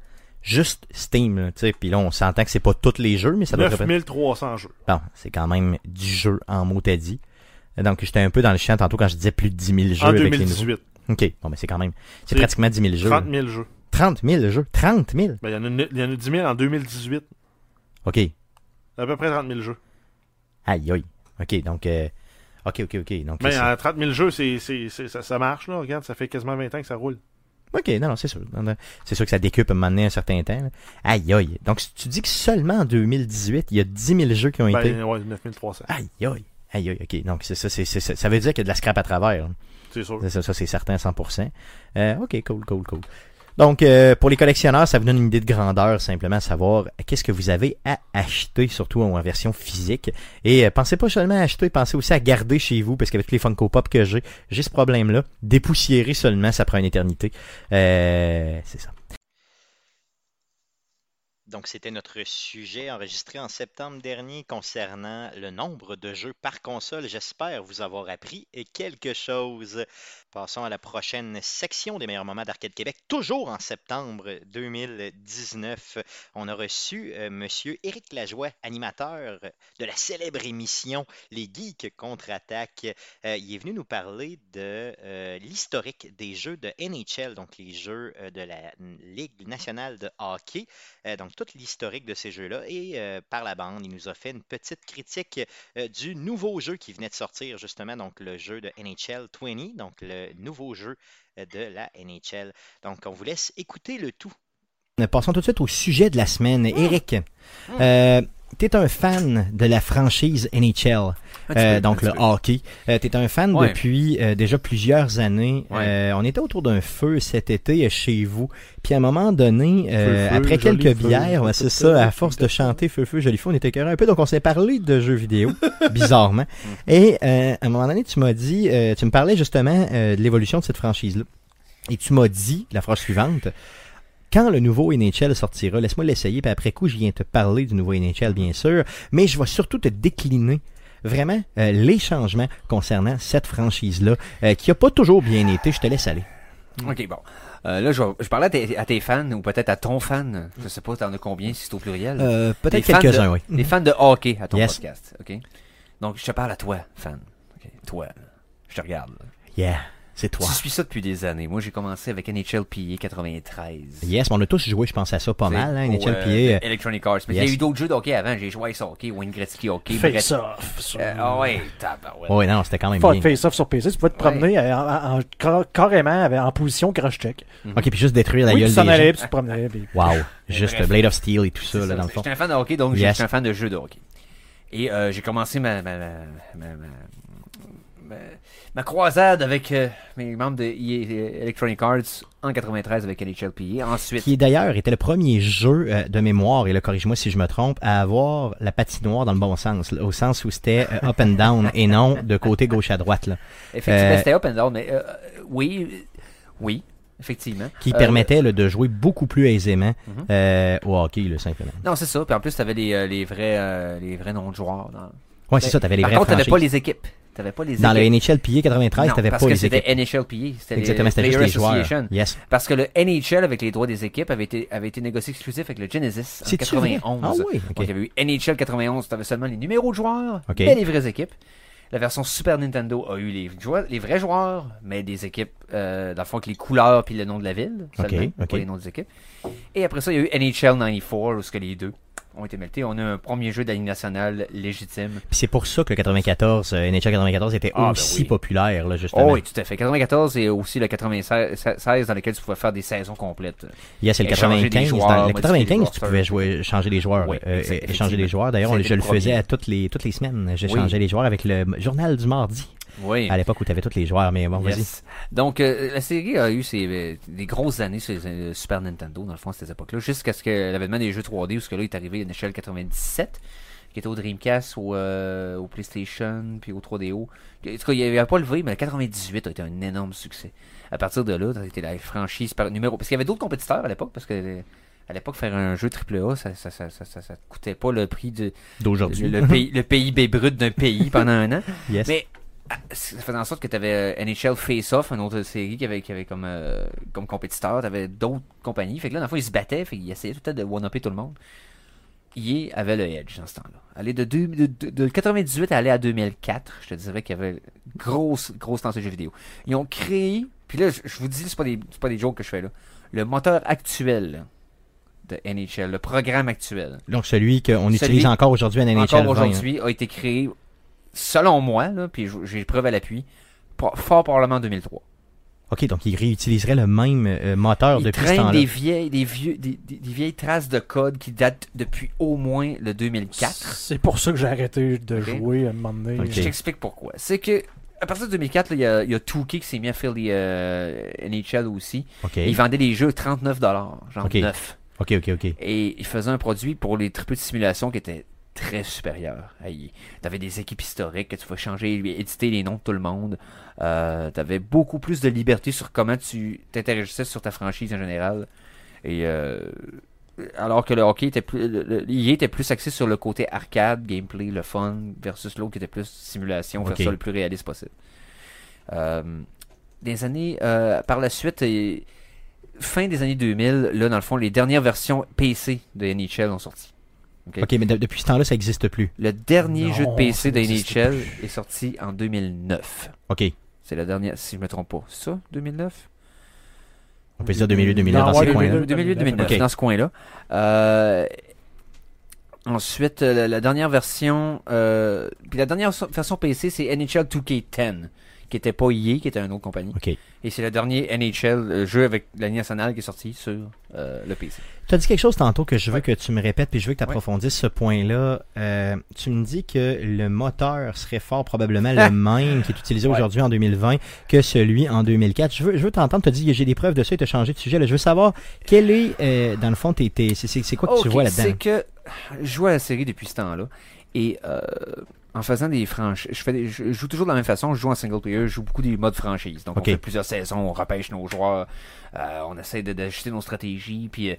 Juste Steam, tu sais. Puis là, on s'entend que c'est pas tous les jeux, mais ça doit être... 9300 jeux. Bon, c'est quand même du jeu en mot à dit. Donc, j'étais un peu dans le champ tantôt quand je disais plus de 10 000 jeux En avec les nouveaux. 2018. OK, bon, mais c'est quand même... C'est pratiquement 10 000 jeux. 30 000 jeux. 30 000 jeux? 30 000? Ben, il y, en a, y en a 10 000 en 2018. OK. À peu près 30 000 jeux. Aïe, aïe. OK, donc... euh, OK, OK, OK. Donc, Mais à 30 000 jeux, c'est, c'est, c'est- ça, ça marche, là. Regarde, ça fait quasiment 20 ans que ça roule. OK, non, non, c'est sûr. C'est sûr que ça décupe à un moment donné un certain temps. là. Aïe, aïe. Donc, tu dis que seulement en 2018, il y a 10 000 jeux qui ont été... Ben, ouais, 9300. Aïe, aïe. Aïe, aïe, OK. Donc, c'est ça, c'est, ça veut dire qu'il y a de la scrap à travers. là. C'est sûr. Ça, ça, c'est certain à 100%. Euh, OK, cool, cool, cool. Donc, euh, pour les collectionneurs, ça vous donne une idée de grandeur, simplement savoir qu'est-ce que vous avez à acheter, surtout en version physique. Et euh, pensez pas seulement à acheter, pensez aussi à garder chez vous, parce qu'avec les Funko Pop que j'ai, j'ai ce problème-là. Dépoussiérer seulement, ça prend une éternité. Euh, c'est ça. Donc, c'était notre sujet enregistré en septembre dernier concernant le nombre de jeux par console. J'espère vous avoir appris quelque chose. Passons à la prochaine section des meilleurs moments d'Arcade Québec. Toujours en septembre 2019, on a reçu euh, Monsieur Éric Lajoie, animateur de la célèbre émission Les Geeks contre-attaque. Euh, il est venu nous parler de euh, l'historique des jeux de NHL, donc les jeux de la Ligue nationale de hockey. Donc, l'historique de ces jeux-là. Et euh, par la bande, il nous a fait une petite critique euh, du nouveau jeu qui venait de sortir, justement, donc le jeu de NHL 20, donc le nouveau jeu euh, de la NHL. Donc, on vous laisse écouter le tout. Passons tout de suite au sujet de la semaine. Eric, euh, tu es un fan de la franchise NHL, euh, donc le hockey. Euh, tu es un fan Ouais. depuis euh, déjà plusieurs années. Ouais. Euh, on était autour d'un feu cet été euh, chez vous. Puis à un moment donné, euh, Feu, feu, après quelques bières, ouais, c'est ça, à force de chanter feu, feu, joli feu, on était écœurés un peu. Donc on s'est parlé de jeux vidéo, bizarrement. Mm. Et euh, à un moment donné, tu m'as dit, euh, tu me parlais justement euh, de l'évolution de cette franchise-là. Et tu m'as dit la phrase suivante. Quand le nouveau NHL sortira, laisse-moi l'essayer, puis après coup, je viens te parler du nouveau NHL, bien sûr, mais je vais surtout te décliner vraiment euh, les changements concernant cette franchise-là, euh, qui a pas toujours bien été. Je te laisse aller. Ok, bon. Euh, là, je, vais- je parlais à tes, à tes fans, ou peut-être à ton fan. Je sais pas, t'en as combien, si c'est au pluriel. Euh, Peut-être quelques-uns, oui. Des fans de hockey à ton Yes. podcast, ok? Donc, je te parle à toi, fan. Ok, Toi, je te regarde. là. Yeah, c'est toi. Tu suis ça depuis des années. Moi, j'ai commencé avec NHL PA 93. Yes, mais on a tous joué, je pense à ça pas mal, hein, au, NHL euh, PA. euh, Electronic Arts. Mais il y a eu d'autres jeux de hockey avant. J'ai joué à Ice Hockey, Wayne Gretzky Hockey. Face Brett- off. sur- Euh, Ah ouais, tabarouette. Ouais, non, c'était quand même Fuck, bien. face off sur PC, tu pouvais te promener euh, en, en- en- car- carrément avec- en position crash check. Ok, puis juste détruire la oui, gueule tu des allais, gens. puis tu te promenais. puis- Wow, juste bref. Blade of Steel et tout ça, là, ça, dans le fond. J'étais un fan de hockey, donc Yes. j'étais un fan de jeux de hockey. Et euh, j'ai commencé ma, ma, ma, ma, ma- ma- ma croisade avec euh, mes membres de EA Electronic Arts en 93 avec NHLPA. Ensuite, Qui d'ailleurs était le premier jeu euh, de mémoire, et là, corrige-moi si je me trompe, à avoir la patinoire dans le bon sens, là, au sens où c'était euh, up and down et non de côté gauche à droite, là, effectivement, euh, c'était up and down, mais euh, oui, euh, oui, effectivement. qui Euh, permettait là, de jouer beaucoup plus aisément Mhm. euh, au hockey, là, simplement. Non, c'est ça. Puis en plus, t'avais les, euh, les vrais, euh, les vrais noms de joueurs. Dans... Ouais, c'est ça, t'avais les Par vraies contre, t'avais pas les équipes. T'avais pas les Dans le. NHL PA 93, Non, t'avais parce pas que les équipes. c'était NHLPA. C'était Exactement, c'était juste les joueurs. Yes. Parce que le NHL, avec les droits des équipes, avait été, avait été négocié exclusif avec le Genesis en C'est-tu vrai? 91. Ah oui, ok. Donc, il y avait eu NHL 91, tu avais seulement les numéros de joueurs et les vraies équipes. La version Super Nintendo a eu les, joueurs- les vrais joueurs, mais des équipes, euh, dans le fond, avec les couleurs puis le nom de la ville. Ok, seulement, ok. Pas les noms des équipes. Et après ça, il y a eu NHL 94, où ce que les deux ont été meltés. On a un premier jeu Ligue nationale légitime. Puis c'est pour ça que le 94, euh, NHL 94 était Ah, ben aussi oui. populaire, là, justement. Oh oui, tout à fait. 94 et aussi le 96 dans lequel tu pouvais faire des saisons complètes. Yes, c'est le Échanger des 95. joueurs, dans le modifier 95, les tu pouvais jouer, changer les joueurs, Oui, euh, échanger les joueurs. D'ailleurs, je le le faisais à toutes les, toutes les semaines. Oui. J'échangeais les joueurs avec le journal du mardi, Oui. à l'époque où tu avais tous les joueurs. Mais bon, vas-y. Donc, euh, la série a eu ses, euh, des grosses années sur les euh, Super Nintendo, dans le fond, à cette époque-là, jusqu'à ce que l'avènement des jeux 3D, où ce que là, est arrivé une échelle 97, qui était au Dreamcast, au, euh, au PlayStation, puis au 3DO. En tout cas, il n'y avait pas levé, mais le 98 a été un énorme succès. À partir de là, ça a été la franchise par numéro. Parce qu'il y avait d'autres compétiteurs à l'époque, parce que euh, à l'époque, faire un jeu AAA, ça ça, ça, ça, ça, ça coûtait pas le prix de, D'aujourd'hui. le, le pays, le PIB brut d'un pays pendant un an. Yes. Mais ah, ça faisait en sorte que tu avais NHL Face Off, une autre série qui avait, qui avait comme, euh, comme compétiteur. Tu avais d'autres compagnies. Fait que là, dans le fond, ils se battaient. Fait qu'ils essayaient tout le temps de one-upper tout le monde. EA avait le edge dans ce temps-là. Aller de, deux- de, de- de 98 à aller à 2004, je te dirais qu'il y avait grosse, grosse tendance de jeux vidéo. Ils ont créé, puis là, je, je vous dis, c'est pas des, pas des jokes que je fais là. Le moteur actuel de NHL, le programme actuel, Donc celui qu'on utilise encore aujourd'hui à NHL encore 20, aujourd'hui, a été créé, selon moi, là, puis j'ai preuve à l'appui, par- fort probablement en 2003. Ok, donc il réutiliserait le même euh, moteur Il depuis ce traîne temps-là. des vieilles, des, vieux, des, vieilles traces de code qui datent depuis au moins le 2004. C'est pour ça que j'ai arrêté de jouer à un moment donné. Je t'explique pourquoi. C'est que à partir de 2004, là, il y a, il y a 2K qui s'est mis à faire les euh, NHL aussi. Ok, Et ils vendaient des jeux 39$, genre Ok. 9. ok, ok, ok. Et ils faisaient un produit pour les triple de simulation qui était très supérieur. Tu avais des équipes historiques que tu pouvais changer, éditer les noms de tout le monde. Euh, tu avais beaucoup plus de liberté sur comment tu t'interagissais sur ta franchise en général. Et euh, alors que le hockey était plus, le, le- EA était plus axé sur le côté arcade, gameplay, le fun, versus l'autre qui était plus simulation, Ok. ça le plus réaliste possible. Euh, des années, par la suite, et- fin des années 2000, là, dans le fond, les dernières versions PC de NHL ont sorti. Ok. Ok, mais de- depuis ce temps-là, ça n'existe plus. Le dernier Non, jeu de PC ça de n'existe NHL est sorti en 2009. Ok, C'est le dernier, si je me trompe pas. C'est ça, 2009 on peut dire 2008-2009 Non, dans ouais, ces coins-là. 2009. 2008-2009, Ok. dans ce coin-là. Euh, ensuite, euh, la, la dernière version, euh, puis la dernière so- version PC, c'est NHL 2K10, qui était pas EA, qui était une autre compagnie. Ok. Et c'est le dernier NHL euh, jeu avec la ligne nationale qui est sorti sur euh, le PC. Tu as dit quelque chose tantôt que je veux Ouais. que tu me répètes, puis je veux que tu approfondisses ce point-là. Euh, tu me dis que le moteur serait fort probablement le même qui est utilisé Ouais. aujourd'hui en 2020 que celui en 2004. Je veux, je veux t'entendre te dire, j'ai des preuves de ça et te changer de sujet. Là. Je veux savoir, quel est, euh, dans le fond, tes, c'est, quoi que tu vois là-dedans? C'est que je à la série depuis ce temps-là. Et en faisant des franchises, je, fais des- je joue toujours de la même façon. Je joue en single player, je joue beaucoup des modes franchise. Donc Ok. on fait plusieurs saisons, on repêche nos joueurs, euh, on essaie d'ajuster nos stratégies, puis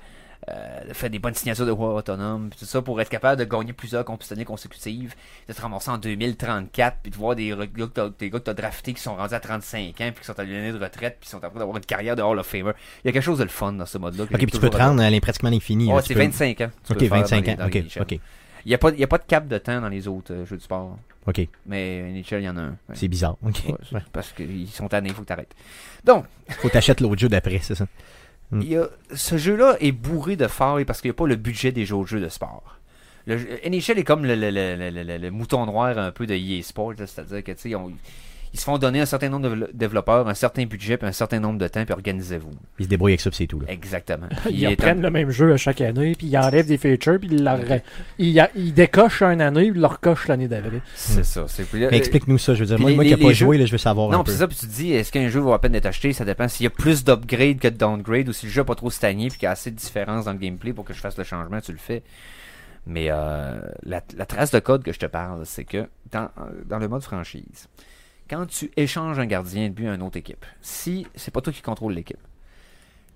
euh, de faire des bonnes signatures de joueurs autonomes, puis tout ça pour être capable de gagner plusieurs compétitions consécutives, de te ramasser en 2034, puis de voir des, gars que t'as- draftés qui sont rendus à 35 ans, puis qui sont à l'année de retraite, puis qui sont en train d'avoir une carrière de Hall of Famer. Il y a quelque chose de le fun dans ce mode-là. Ok, puis tu peux te rendre à pratiquement l'infini. Tu c'est peux- 25 ans. tu Ok, peux le faire 25 dans ans. les- Ok, les ok, Il n'y a, pas- y a pas de cap de temps dans les autres euh, jeux de sport. ok. Mais NHL, il y en a un. Ouais. C'est bizarre. Ok. Ouais. Parce qu'ils sont tannés, il faut que tu arrêtes. Donc, Faut t'acheter l'autre jeu d'après, c'est ça? Mm. il y a- ce jeu-là est bourré de failles parce qu'il n'y a pas le budget des autres jeux de sport. Le NHL est comme le, le- le- mouton noir un peu de EA Sports, c'est-à-dire que tu sais, ils se font donner un certain nombre de développeurs, un certain budget, puis un certain nombre de temps, puis organisez-vous. Ils se débrouillent avec ça, puis c'est tout. Là. Exactement. Ils reprennent le même jeu à chaque année, puis ils enlèvent des features, puis ils, leur... ils, ils décochent une année, puis ils le recochent l'année d'après. C'est ça. Mais explique-nous ça, je veux dire. puis Moi, les- moi qui n'ai pas joué, là, je veux savoir un Non, c'est ça, puis tu te dis, est-ce qu'un jeu vaut la peine d'être acheté Ça dépend s'il y a plus d'upgrade que de downgrade ou si le jeu n'a pas trop stagné puis qu'il y a assez de différence dans le gameplay pour que je fasse le changement, tu le fais. Mais euh, la, la trace de code que je te parle, c'est que dans, dans le mode franchise, quand tu échanges un gardien de but à une autre équipe, si c'est pas toi qui contrôle l'équipe,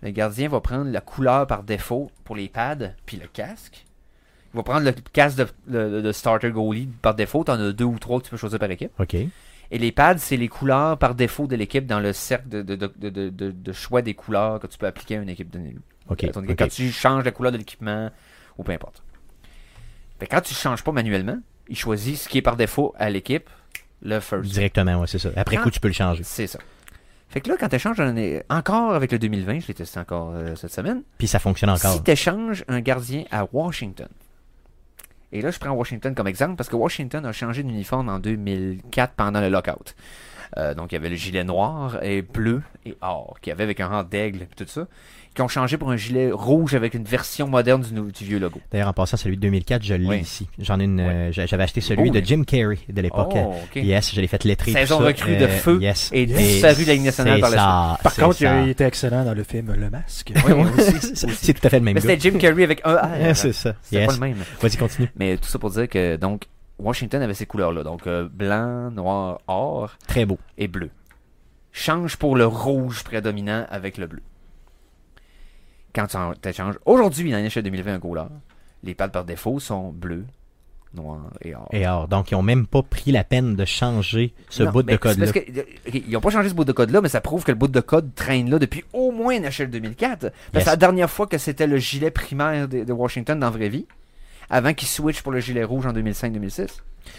le gardien va prendre la couleur par défaut pour les pads puis le casque. Il va prendre le casque de, de- de starter goalie par défaut. Tu en as deux ou trois que tu peux choisir par équipe. Ok. Et les pads, c'est les couleurs par défaut de l'équipe dans le cercle de, choix des couleurs que tu peux appliquer à une équipe donnée. Ok. À ton équipe. ok. Quand tu changes la couleur de l'équipement, ou peu importe. Fait quand tu ne changes pas manuellement, il choisit ce qui est par défaut à l'équipe, le first. Directement, ouais, c'est ça. Après Quand- coup, tu peux le changer. C'est ça. Fait que là, quand tu échanges un- encore avec le 2020, je l'ai testé encore euh, cette semaine, Puis ça fonctionne encore. si tu échanges un gardien à Washington, et là je prends Washington comme exemple parce que Washington a changé d'uniforme en 2004 pendant le lockout. Euh, donc il y avait le gilet noir et bleu et or, qui avait avec un rang d'aigle et tout ça, qui ont changé pour un gilet rouge avec une version moderne du, vieux logo. D'ailleurs, en passant, celui de 2004, je l'ai Oui. ici. J'en ai une. Oui. euh, j'a- J'avais acheté celui Oh, de Jim Carrey de l'époque. Oh, ok. Yes, je l'ai fait lettrer. Saison recrue de Euh, feu yes. et disparu de la Ligue nationale par la ça, Par contre, il, ça. a- il était excellent dans le film Le Masque. Oui. C'est c'est tout à fait le même Mais c'était Jim Carrey avec un R. c'est ça. C'était Yes. pas le même. Vas-y, continue. Mais tout ça pour dire que donc Washington avait ces couleurs-là. Donc euh, blanc, noir, or Très beau. et bleu. Change pour le rouge prédominant avec le bleu. Quand tu t'échanges. Aujourd'hui, dans l'échelle 2020 un les pattes par défaut sont bleu, noir et or. Et or, donc, ils ont même pas pris la peine de changer ce Non, bout de code-là. euh, ils n'ont pas changé ce bout de code-là, mais ça prouve que le bout de code traîne là depuis au moins NHL 2004. Parce que Yes. c'est la dernière fois que c'était le gilet primaire de, de Washington dans la vraie vie, avant qu'ils switchent pour le gilet rouge en 2005-2006.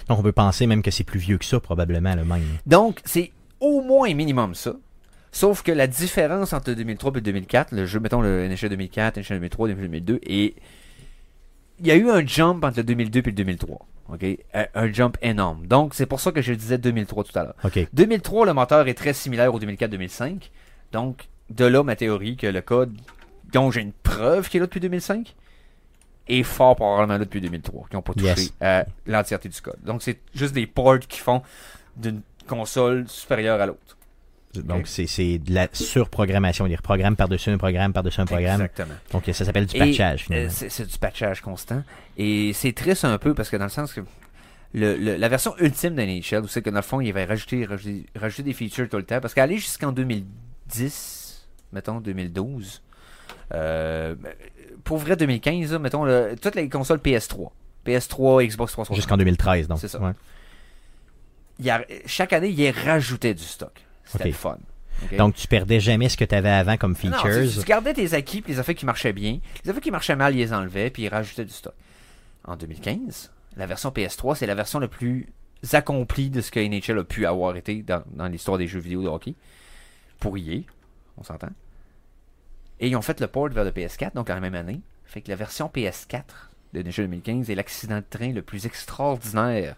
Donc, on peut penser même que c'est plus vieux que ça, probablement, le même. Donc, c'est au moins minimum ça. Sauf que la différence entre le 2003 et le 2004, le jeu, mettons le NHL 2004, NHL 2003, NHL 2002, et il y a eu un jump entre le 2002 et le 2003. ok? Un, jump énorme. Donc, c'est pour ça que je disais 2003 tout à l'heure. OK. 2003, le moteur est très similaire au 2004-2005. Donc, de là ma théorie que le code, dont j'ai une preuve qu'il est là depuis 2005, est fort probablement là depuis 2003, qui n'ont pas touché Yes. à l'entièreté du code. Donc, c'est juste des ports qui font d'une console supérieure à l'autre. Donc, c'est c'est de la surprogrammation. Ils reprogramment par-dessus un programme, par-dessus un programme. Exactement. Donc, ça s'appelle du patchage, euh, finalement. c'est du patchage constant. Et c'est triste un peu parce que dans le sens que le- le- la version ultime d'NHL, où c'est que dans le fond, il va rajouter, rajouter, rajouter des features tout le temps. Parce qu'aller jusqu'en 2010, mettons 2012, euh, pour vrai 2015, là, mettons toutes les consoles PS3, PS3, Xbox 360. Jusqu'en 2013, donc. C'est ça. Ouais. il y a- chaque année, il rajoutait du stock. C'était le fun. Donc, tu perdais jamais ce que tu avais avant comme Non, features. tu, tu gardais tes acquis, puis les affaires qui marchaient bien. Les affaires qui marchaient mal, ils les enlevaient, puis ils rajoutaient du stock. En 2015, la version PS3, c'est la version la plus accomplie de ce que NHL a pu avoir été dans, dans l'histoire des jeux vidéo de hockey. Pour y on s'entend. Et ils ont fait le port vers le PS4, donc en la même année. Fait que la version PS4 de NHL 2015 est l'accident de train le plus extraordinaire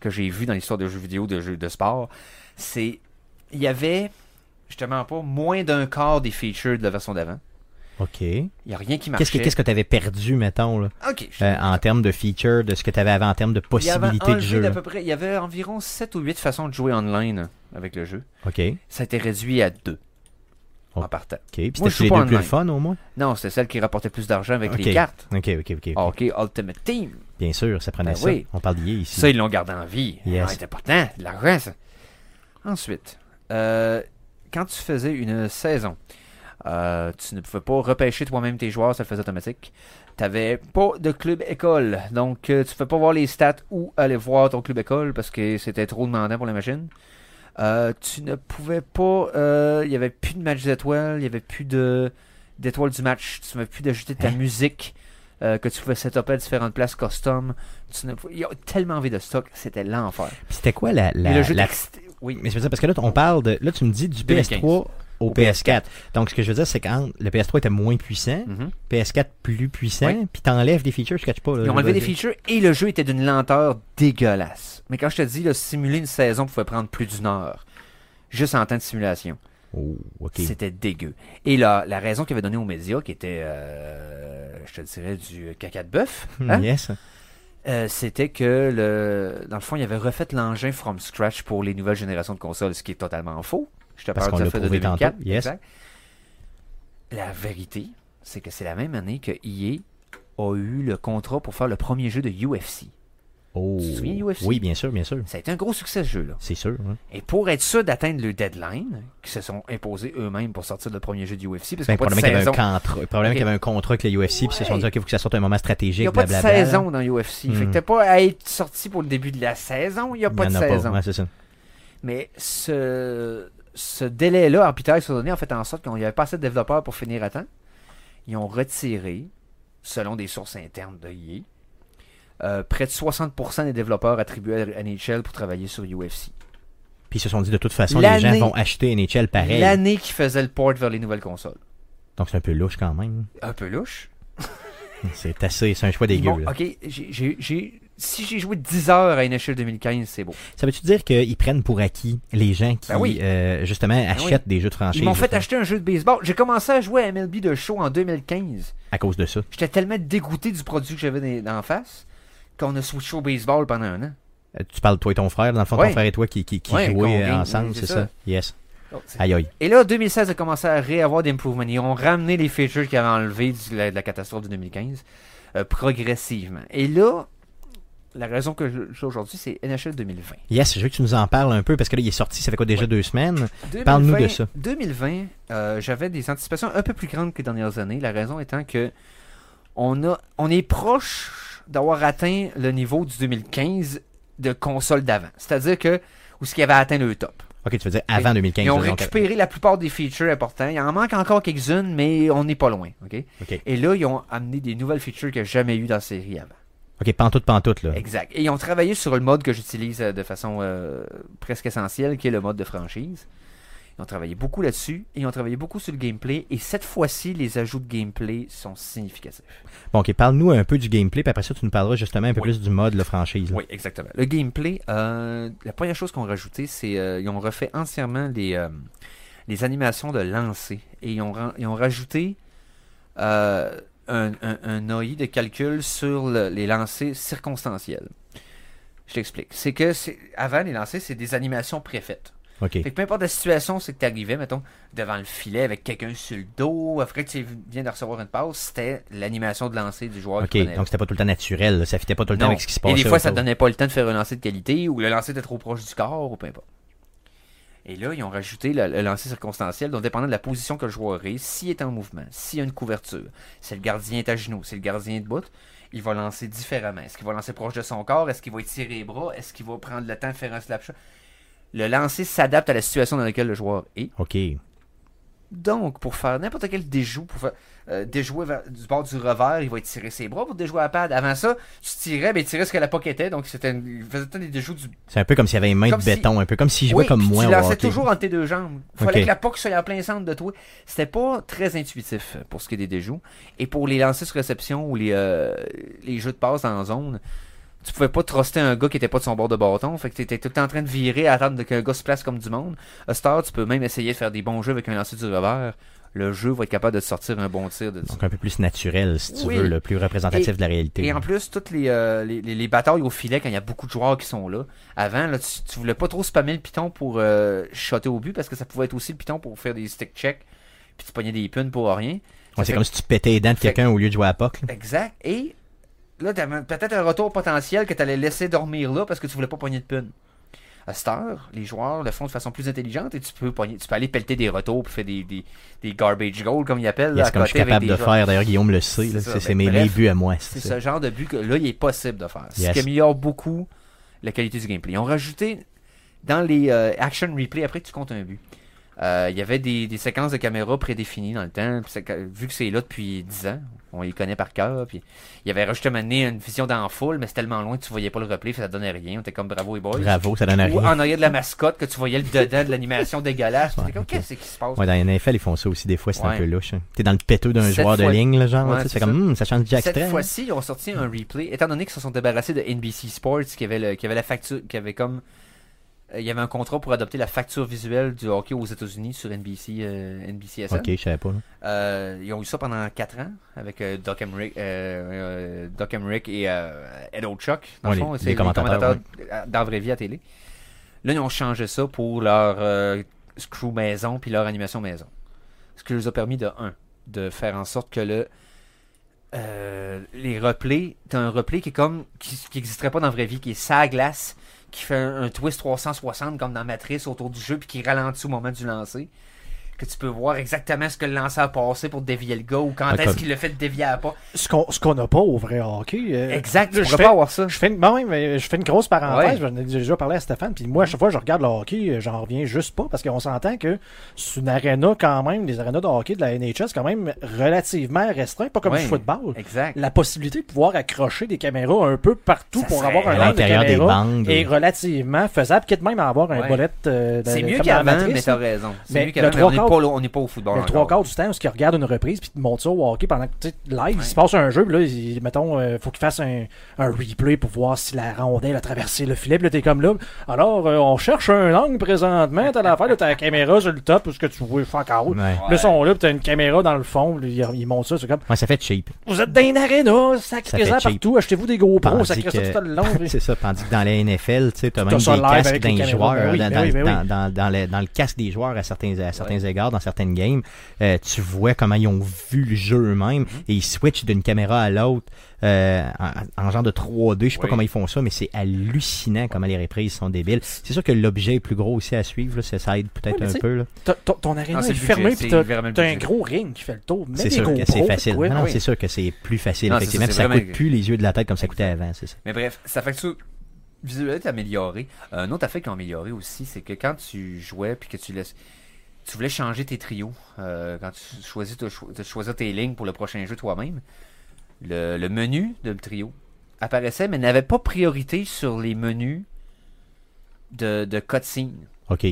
que j'ai vu dans l'histoire de jeux vidéo, de jeux de sport. C'est. Il y avait, justement pas, moins d'un quart des features de la version d'avant. OK. Il n'y a rien qui marchait. Qu'est-ce que qu'est-ce que tu avais perdu, mettons, là, Ok. je- euh, en termes de features, de ce que tu avais avant en termes de possibilités de jeu? peu près, il y avait environ 7 ou 8 façons de jouer online avec le jeu. OK. OK. Ça a été réduit à deux Oh. en partant. Puis Moi, je c'était les deux plus le fun, au moins? Non, c'était celle qui rapportait plus d'argent avec Ok. les cartes. OK, OK, OK. Ok, Ultimate Team. Bien sûr, ça prenait Ben ça. oui. On parle ici. Ça, ils l'ont gardé en vie. Yes. Ah, C'est important, de l'argent, ça. Ensuite, euh, quand tu faisais une saison, euh, tu ne pouvais pas repêcher toi-même tes joueurs, ça le faisait automatique. Tu n'avais pas de club école, donc euh, tu ne pouvais pas voir les stats ou aller voir ton club école parce que c'était trop demandant pour la machine. Euh, tu ne pouvais pas. Il n'y avait plus de match d'étoiles, il n'y avait plus de d'étoiles du match. Tu ne pouvais plus d'ajouter ta Hein? musique que tu pouvais setuper à différentes places custom. Tu ne pouvais- Il y a tellement envie de stock, c'était l'enfer. C'était quoi la... la, Mais le jeu la- Oui. Mais c'est ça, parce que là, on parle de... Là, tu me dis du 2015. PS3 au Au PS4. Donc, ce que je veux dire, c'est quand le PS3 était moins puissant, Mhm. PS4 plus puissant, Oui. puis t'enlèves des features, je catch pas. là. Ils ont enlevé des features et le jeu était d'une lenteur dégueulasse. Mais quand je te dis, là, simuler une saison pouvait prendre plus d'une heure. Juste en temps de simulation. Oh. C'était dégueu. Et la, la raison qu'il avait donnée aux médias, qui était, euh, je te dirais, du caca de bœuf, hein, Yes. Euh, c'était que, le, dans le fond, il avait refait l'engin from scratch pour les nouvelles générations de consoles, ce qui est totalement faux. Je te Parce parle l'a fait de prouvé 2004. tantôt, yes. exact. La vérité, c'est que c'est la même année que EA a eu le contrat pour faire le premier jeu de UFC. Oh. Tu te souviens, UFC? Oui, bien sûr, bien sûr. Ça a été un gros succès ce jeu-là. C'est sûr. hein. Et pour être sûr d'atteindre le deadline, qui se sont imposés eux-mêmes pour sortir le premier jeu du UFC, parce qu'il Ben, qu'il y avait un contrat, probablement Ok. qu'il y avait un contrat avec le UFC, puis ils se sont Ouais. dit, OK, il faut que ça sorte à un moment Il stratégique, n'y a pas de saison dans UFC. Fait que Hmm. t'as pas à être sorti pour le début de la saison, il n'y a Il pas y de en a saison. pas. Ouais, c'est ça. Mais ce, ce délai-là, arbitraire sur donné, a fait en sorte qu'il n'y avait pas assez de développeurs pour finir à temps. Ils ont retiré, selon des sources internes de EA, euh, près de 60% des développeurs attribués à NHL pour travailler sur UFC. Puis ils se sont dit de toute façon, les gens vont acheter NHL pareil. L'année qui faisait le port vers les nouvelles consoles. Donc c'est un peu louche quand même. Un peu louche. C'est assez, c'est un choix dégueu. là. ok, j'ai- si j'ai joué 10 heures à NHL 2015, c'est beau. Ça veut-tu dire qu'ils prennent pour acquis les gens qui, Ben oui. euh, justement, achètent des jeux de franchise Ils m'ont fait justement, acheter un jeu de baseball. J'ai commencé à jouer à MLB de show en 2015. à cause de ça? J'étais tellement dégoûté du produit que j'avais d'en face qu'on a switché au baseball pendant un an. Euh, Tu parles de toi et ton frère, dans le fond, Ouais. ton frère et toi qui, qui, qui Ouais, jouaient euh, ensemble, oui, c'est ça? ça. Yes. Oh, Aïe aïe. Et là, 2016 a commencé à réavoir d'improvement. Ils ont ramené les features qu'ils avaient enlevés de la, de la catastrophe de 2015 euh, progressivement. Et là, la raison que je suis aujourd'hui, c'est NHL 2020. Yes, je veux que tu nous en parles un peu parce que là, il est sorti, ça fait quoi déjà Ouais. deux semaines? 2020, Parle-nous de ça. 2020, euh, j'avais des anticipations un peu plus grandes que les dernières années. La raison étant que on, a, on est proche d'avoir atteint le niveau du 2015 de console d'avant. C'est-à-dire que où ce qui avait atteint le top. Ok, tu veux dire avant 2015. Ils ont donc, récupéré la plupart des features importants. Il en manque encore quelques-unes, mais on n'est pas loin. Ok, Et là, ils ont amené des nouvelles features qu'il n'y a jamais eu dans la série avant. ok, pantoute, pantoute, là. Exact. Et ils ont travaillé sur le mode que j'utilise euh, de façon euh, presque essentielle, qui est le mode de franchise. Ils ont travaillé beaucoup là-dessus. Et ils ont travaillé beaucoup sur le gameplay. Et cette fois-ci, les ajouts de gameplay sont significatifs. Bon, ok, parle-nous un peu du gameplay, puis après ça, tu nous parleras justement un peu Oui. plus du mode, la franchise. là. Oui, exactement. Le gameplay, euh, la première chose qu'on a rajouté, c'est euh, ils ont refait entièrement les, euh, les animations de lancer. Et ils ont, ils ont rajouté euh, un, un, un AI de calcul sur le- les lancers circonstanciels. Je t'explique. C'est que avant, les lancers, c'est des animations préfaites. Ok. Fait que peu importe la situation, c'est que tu arrivais, mettons, devant le filet avec quelqu'un sur le dos, après que tu viens de recevoir une passe, c'était l'animation de lancer du joueur Ok, donc c'était pas tout le temps naturel, là, ça fitait pas tout le temps avec ce qui se Et passait. des fois, ça autour. donnait pas le temps de faire un lancer de qualité ou le lancer était trop proche du corps ou peu importe. Et là, ils ont rajouté le, le lancer circonstanciel, donc dépendant de la position que le joueur est, s'il est en mouvement, s'il y a une couverture, si le gardien est à genoux, si le gardien est debout, il va lancer différemment. Est-ce qu'il va lancer proche de son corps? Est-ce qu'il va étirer les bras? Est-ce qu'il va prendre le temps de faire un slap shot? Le lancer s'adapte à la situation dans laquelle le joueur est. Ok. Donc, pour faire n'importe quel déjou, pour faire, euh, déjouer vers- du bord du revers, il va étirer ses bras pour déjouer à pad. Avant ça, tu tirais, mais il tirait ce que la poque était, donc c'était une- il faisait des déjoues du. C'est un peu comme s'il y avait une main Comme de si- béton, un peu comme si je jouais Oui, comme moi Tu lançais toujours entre tes deux jambes. Fallait Ok. que la poque soit en plein centre de toi. C'était pas très intuitif pour ce qui est des déjoues. Et pour les lancers sur réception ou les, euh, les jeux de passe en zone, tu pouvais pas truster un gars qui était pas de son bord de bâton. Fait que t'étais tout le temps en train de virer à attendre qu'un gars se place comme du monde. À Star, tu peux même essayer de faire des bons jeux avec un lancer du revers. Le jeu va être capable de sortir un bon tir de. Donc un peu plus naturel, si tu Oui. veux, le plus représentatif de la réalité. Et en plus, toutes les, euh, les, les- les batailles au filet, quand il y a beaucoup de joueurs qui sont là, avant, là, tu, tu voulais pas trop spammer le piton pour euh, shotter au but parce que ça pouvait être aussi le piton pour faire des stick checks, puis tu pognais des puns pour rien. Ouais, c'est comme si tu pétais les dents de quelqu'un au lieu de jouer à POC. Exact. Et là, t'avais peut-être un retour potentiel que tu allais laisser dormir là parce que tu voulais pas pogner de puns. À cette heure, les joueurs le font de façon plus intelligente et tu peux, pogner, tu peux aller pelleter des retours pour faire des, des, des garbage goals, comme ils appellent. là, C'est à comme je suis capable de faire, d'ailleurs Guillaume le sait, C'est là. ben, mes, bref, buts à moi. C'est ce genre de but que là, il est possible de faire. Ce Yes. qui améliore beaucoup la qualité du gameplay. Ils ont rajouté dans les euh, action replay, après que tu comptes un but, euh, il y avait des, des séquences de caméra prédéfinies dans le temps. Vu que c'est là depuis 10 ans, on les connaît par cœur. Puis il y avait rajouté une vision dans la foule, mais c'est tellement loin que tu voyais pas le replay, ça donnait rien. On était comme bravo et boys. Bravo, ça donne Ou rien. en arrière de la mascotte, que tu voyais le dedans de l'animation dégueulasse. Ouais, T'es comme, ok. qu'est-ce qui se passe? Ouais, dans les NFL, ils font ça aussi des fois, c'est un peu louche. hein. T'es dans le péteux d'un joueur de ligne, là, genre, c'est comme, ça. Hum, ça change Jack Cette fois-ci, ils ont sorti un replay. Étant donné qu'ils se sont débarrassés de NBC Sports, qui avait, le- qui avait la facture, qui avait comme. Euh, Il y avait un contrat pour adopter la facture visuelle du hockey aux États-Unis sur NBC, euh, NBCSN. Ok, je savais pas. Euh, ils ont eu ça pendant 4 ans avec euh, Doc, Emmerich, euh, euh, Doc Emmerich et euh, Ed Ochuk. Dans Ouais, le fond, les- c'est les commentateurs, euh, dans la vraie vie à télé. Là, ils ont changé ça pour leur euh, screw maison puis leur animation maison. Ce qui leur a permis de, un, de faire en sorte que le euh, les replays, t'as un replay qui est comme qui n'existerait pas dans la vraie vie, qui est sa glace, qui fait un, twist 360 comme dans Matrice autour du jeu puis qui ralentit au moment du lancer. Que tu peux voir exactement ce que le lanceur a passé pour dévier le gars ou quand est-ce qu'il l'a fait dévier à pas. Ce qu'on ce qu'on n'a pas au vrai hockey. euh, Exact, je pas avoir ça. Je fais, une, je fais une grosse parenthèse, Ouais. j'en ai déjà parlé à Stéphane, puis moi, à chaque fois que je regarde le hockey, euh, j'en reviens juste pas, parce qu'on s'entend que c'est une aréna quand même, les arénas de hockey de la c'est quand même relativement restreint, pas comme Ouais. du football. Exact. La possibilité de pouvoir accrocher des caméras un peu partout Ça pour avoir À un de l'intérieur des caméra bandes. est relativement faisable, quitte même à avoir un Ouais. bolette euh, de- C'est mieux qu'avant, mais t'as raison. C'est mieux qu'avant, on trois n'est quarts- pas, là- on n'est pas au football Le trois quarts du temps, où il regarde une reprise puis te montre ça au hockey pendant que tu sais, live, il se passe un jeu, puis là, il, mettons, euh, faut qu'il fasse un, un replay pour voir si la rondelle a traversé le filet, puis là, t'es comme là. Alors, euh, on cherche un angle présentement, t'as l'affaire, là, t'as la caméra sur le top, parce que tu vois fuck out. Ouais. Là, ils sont là, puis t'as une caméra dans le fond, ils, ils montrent ça, c'est comme, Ouais, ça fait cheap. vous êtes dans une arena, fait ça partout, achetez-vous des GoPros, Tandis sacrez ça que- tout le long. c'est ça, tandis que dans la NFL, tu sais, t'as même des casques d'un joueur, dans le casque des joueurs à certains, à certains égards, dans certaines games, euh, tu vois comment ils ont vu le jeu eux-mêmes Mm-hmm. et ils switchent d'une caméra à l'autre euh, en, en genre de 3D. Je sais pas Oui. comment ils font ça, mais c'est hallucinant comment les reprises sont débiles. C'est sûr que l'objet est plus gros aussi à suivre, là, ça, ça aide peut-être Oui, un peu. là. Ton- ton arena Ah, c'est est le budget, fermé, c'est puis t'as un gros ring qui fait le tour. C'est sûr que c'est facile. Non, c'est sûr que c'est plus facile, Non, c'est effectivement. ça, vraiment- coûte plus les yeux de la tête comme ça coûtait avant, c'est ça. Mais bref, ça fait que tu visuellement t'es amélioré. Un autre affaire qui a amélioré aussi, c'est que quand tu jouais puis que tu laisses tu voulais changer tes trios, euh, quand tu choisis cho- tes lignes pour le prochain jeu toi-même, le, le menu de trio apparaissait, mais n'avait pas priorité sur les menus de, de cutscene. OK.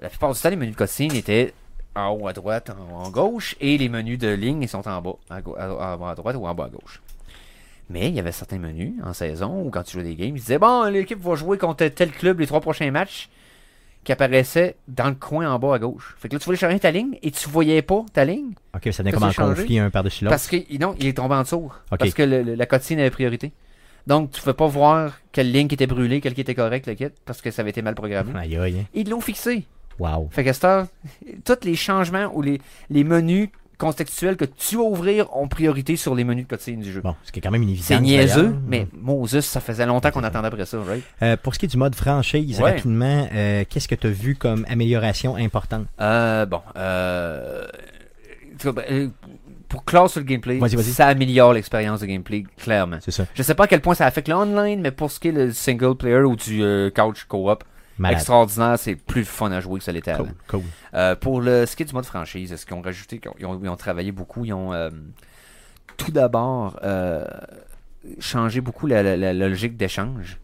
La plupart du temps, les menus de cutscene étaient en haut à droite, en haut à gauche, et les menus de ligne ils sont en bas, en bas à droite ou en bas à gauche. Mais il y avait certains menus en saison ou quand tu jouais des games, ils disaient Bon, l'équipe va jouer contre tel club les trois prochains matchs qui apparaissaient dans le coin en bas à gauche. Fait que là, tu voulais changer ta ligne et tu voyais pas ta ligne OK, ça venait comme en conflit un par-dessus l'autre? parce que non, il est tombé en dessous. Parce que le- le- la cutscene avait priorité. Donc, tu ne pouvais pas voir quelle ligne qui était brûlée, quelle qui était correcte, parce que ça avait été mal programmé. Aïe, aïe. hein. Ils l'ont fixé. Wow. Fait que heure, tous les changements ou les, les menus contextuels que tu vas ouvrir ont priorité sur les menus de cutscene du jeu. Bon, ce qui est quand même une évidence. C'est niaiseux, mais Moses, ça faisait longtemps qu'on attendait après ça, right? Euh, pour ce qui est du mode franchise, Ouais. rapidement, euh, qu'est-ce que tu as vu comme amélioration importante? Euh, bon, euh, ben, pour clore sur le gameplay, ça améliore l'expérience de gameplay, clairement. C'est ça. Je sais pas à quel point ça affecte le online, mais pour ce qui est le single player ou du couch co-op, Malade. extraordinaire, c'est plus fun à jouer que ça l'était avant. Cool. Euh, pour le ce qui est du mode franchise, ce qu'ils ont rajouté, ils ont, ils ont travaillé beaucoup, ils ont euh, tout d'abord euh, changé beaucoup la, la- la logique d'échange?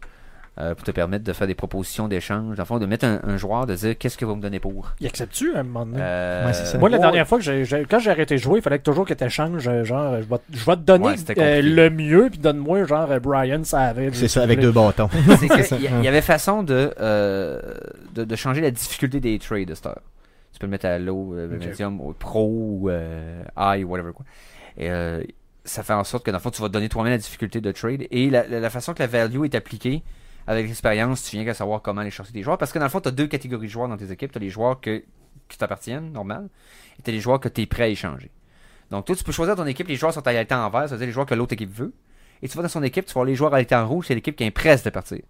Pour te permettre de faire des propositions d'échange, dans le fond, de mettre un, un joueur, de dire qu'est-ce que vous me donnez pour? Il accepte-tu à un moment donné? Euh, Ouais, c'est ça. Moi, la dernière fois que j'ai, j'ai- quand j'ai arrêté de jouer, il fallait toujours que tu échanges, euh, genre, je vais, te- je vais te donner Ouais, euh, le mieux, puis donne-moi, genre, euh, Brian Savage. C'est ça, avec deux bâtons. que il y, avait façon de, euh, de, de changer la difficulté des trades de cette heure. Tu peux le mettre à low, euh, medium, ou pro, ou euh, high, whatever quoi. Et euh, ça fait en sorte que dans le fond, tu vas te donner toi-même la difficulté de trade. Et la, la- la façon que la value est appliquée avec l'expérience, tu viens qu'à savoir comment aller chercher des joueurs. Parce que dans le fond, tu as deux catégories de joueurs dans tes équipes. Tu as les joueurs que, qui t'appartiennent, normal, et tu as les joueurs que tu es prêt à échanger. Donc toi, tu peux choisir ton équipe, les joueurs sont à l'état en vert, c'est-à-dire les joueurs que l'autre équipe veut. Et tu vas dans son équipe, tu vas voir les joueurs à l'état en rouge, c'est l'équipe qui est presse de partir.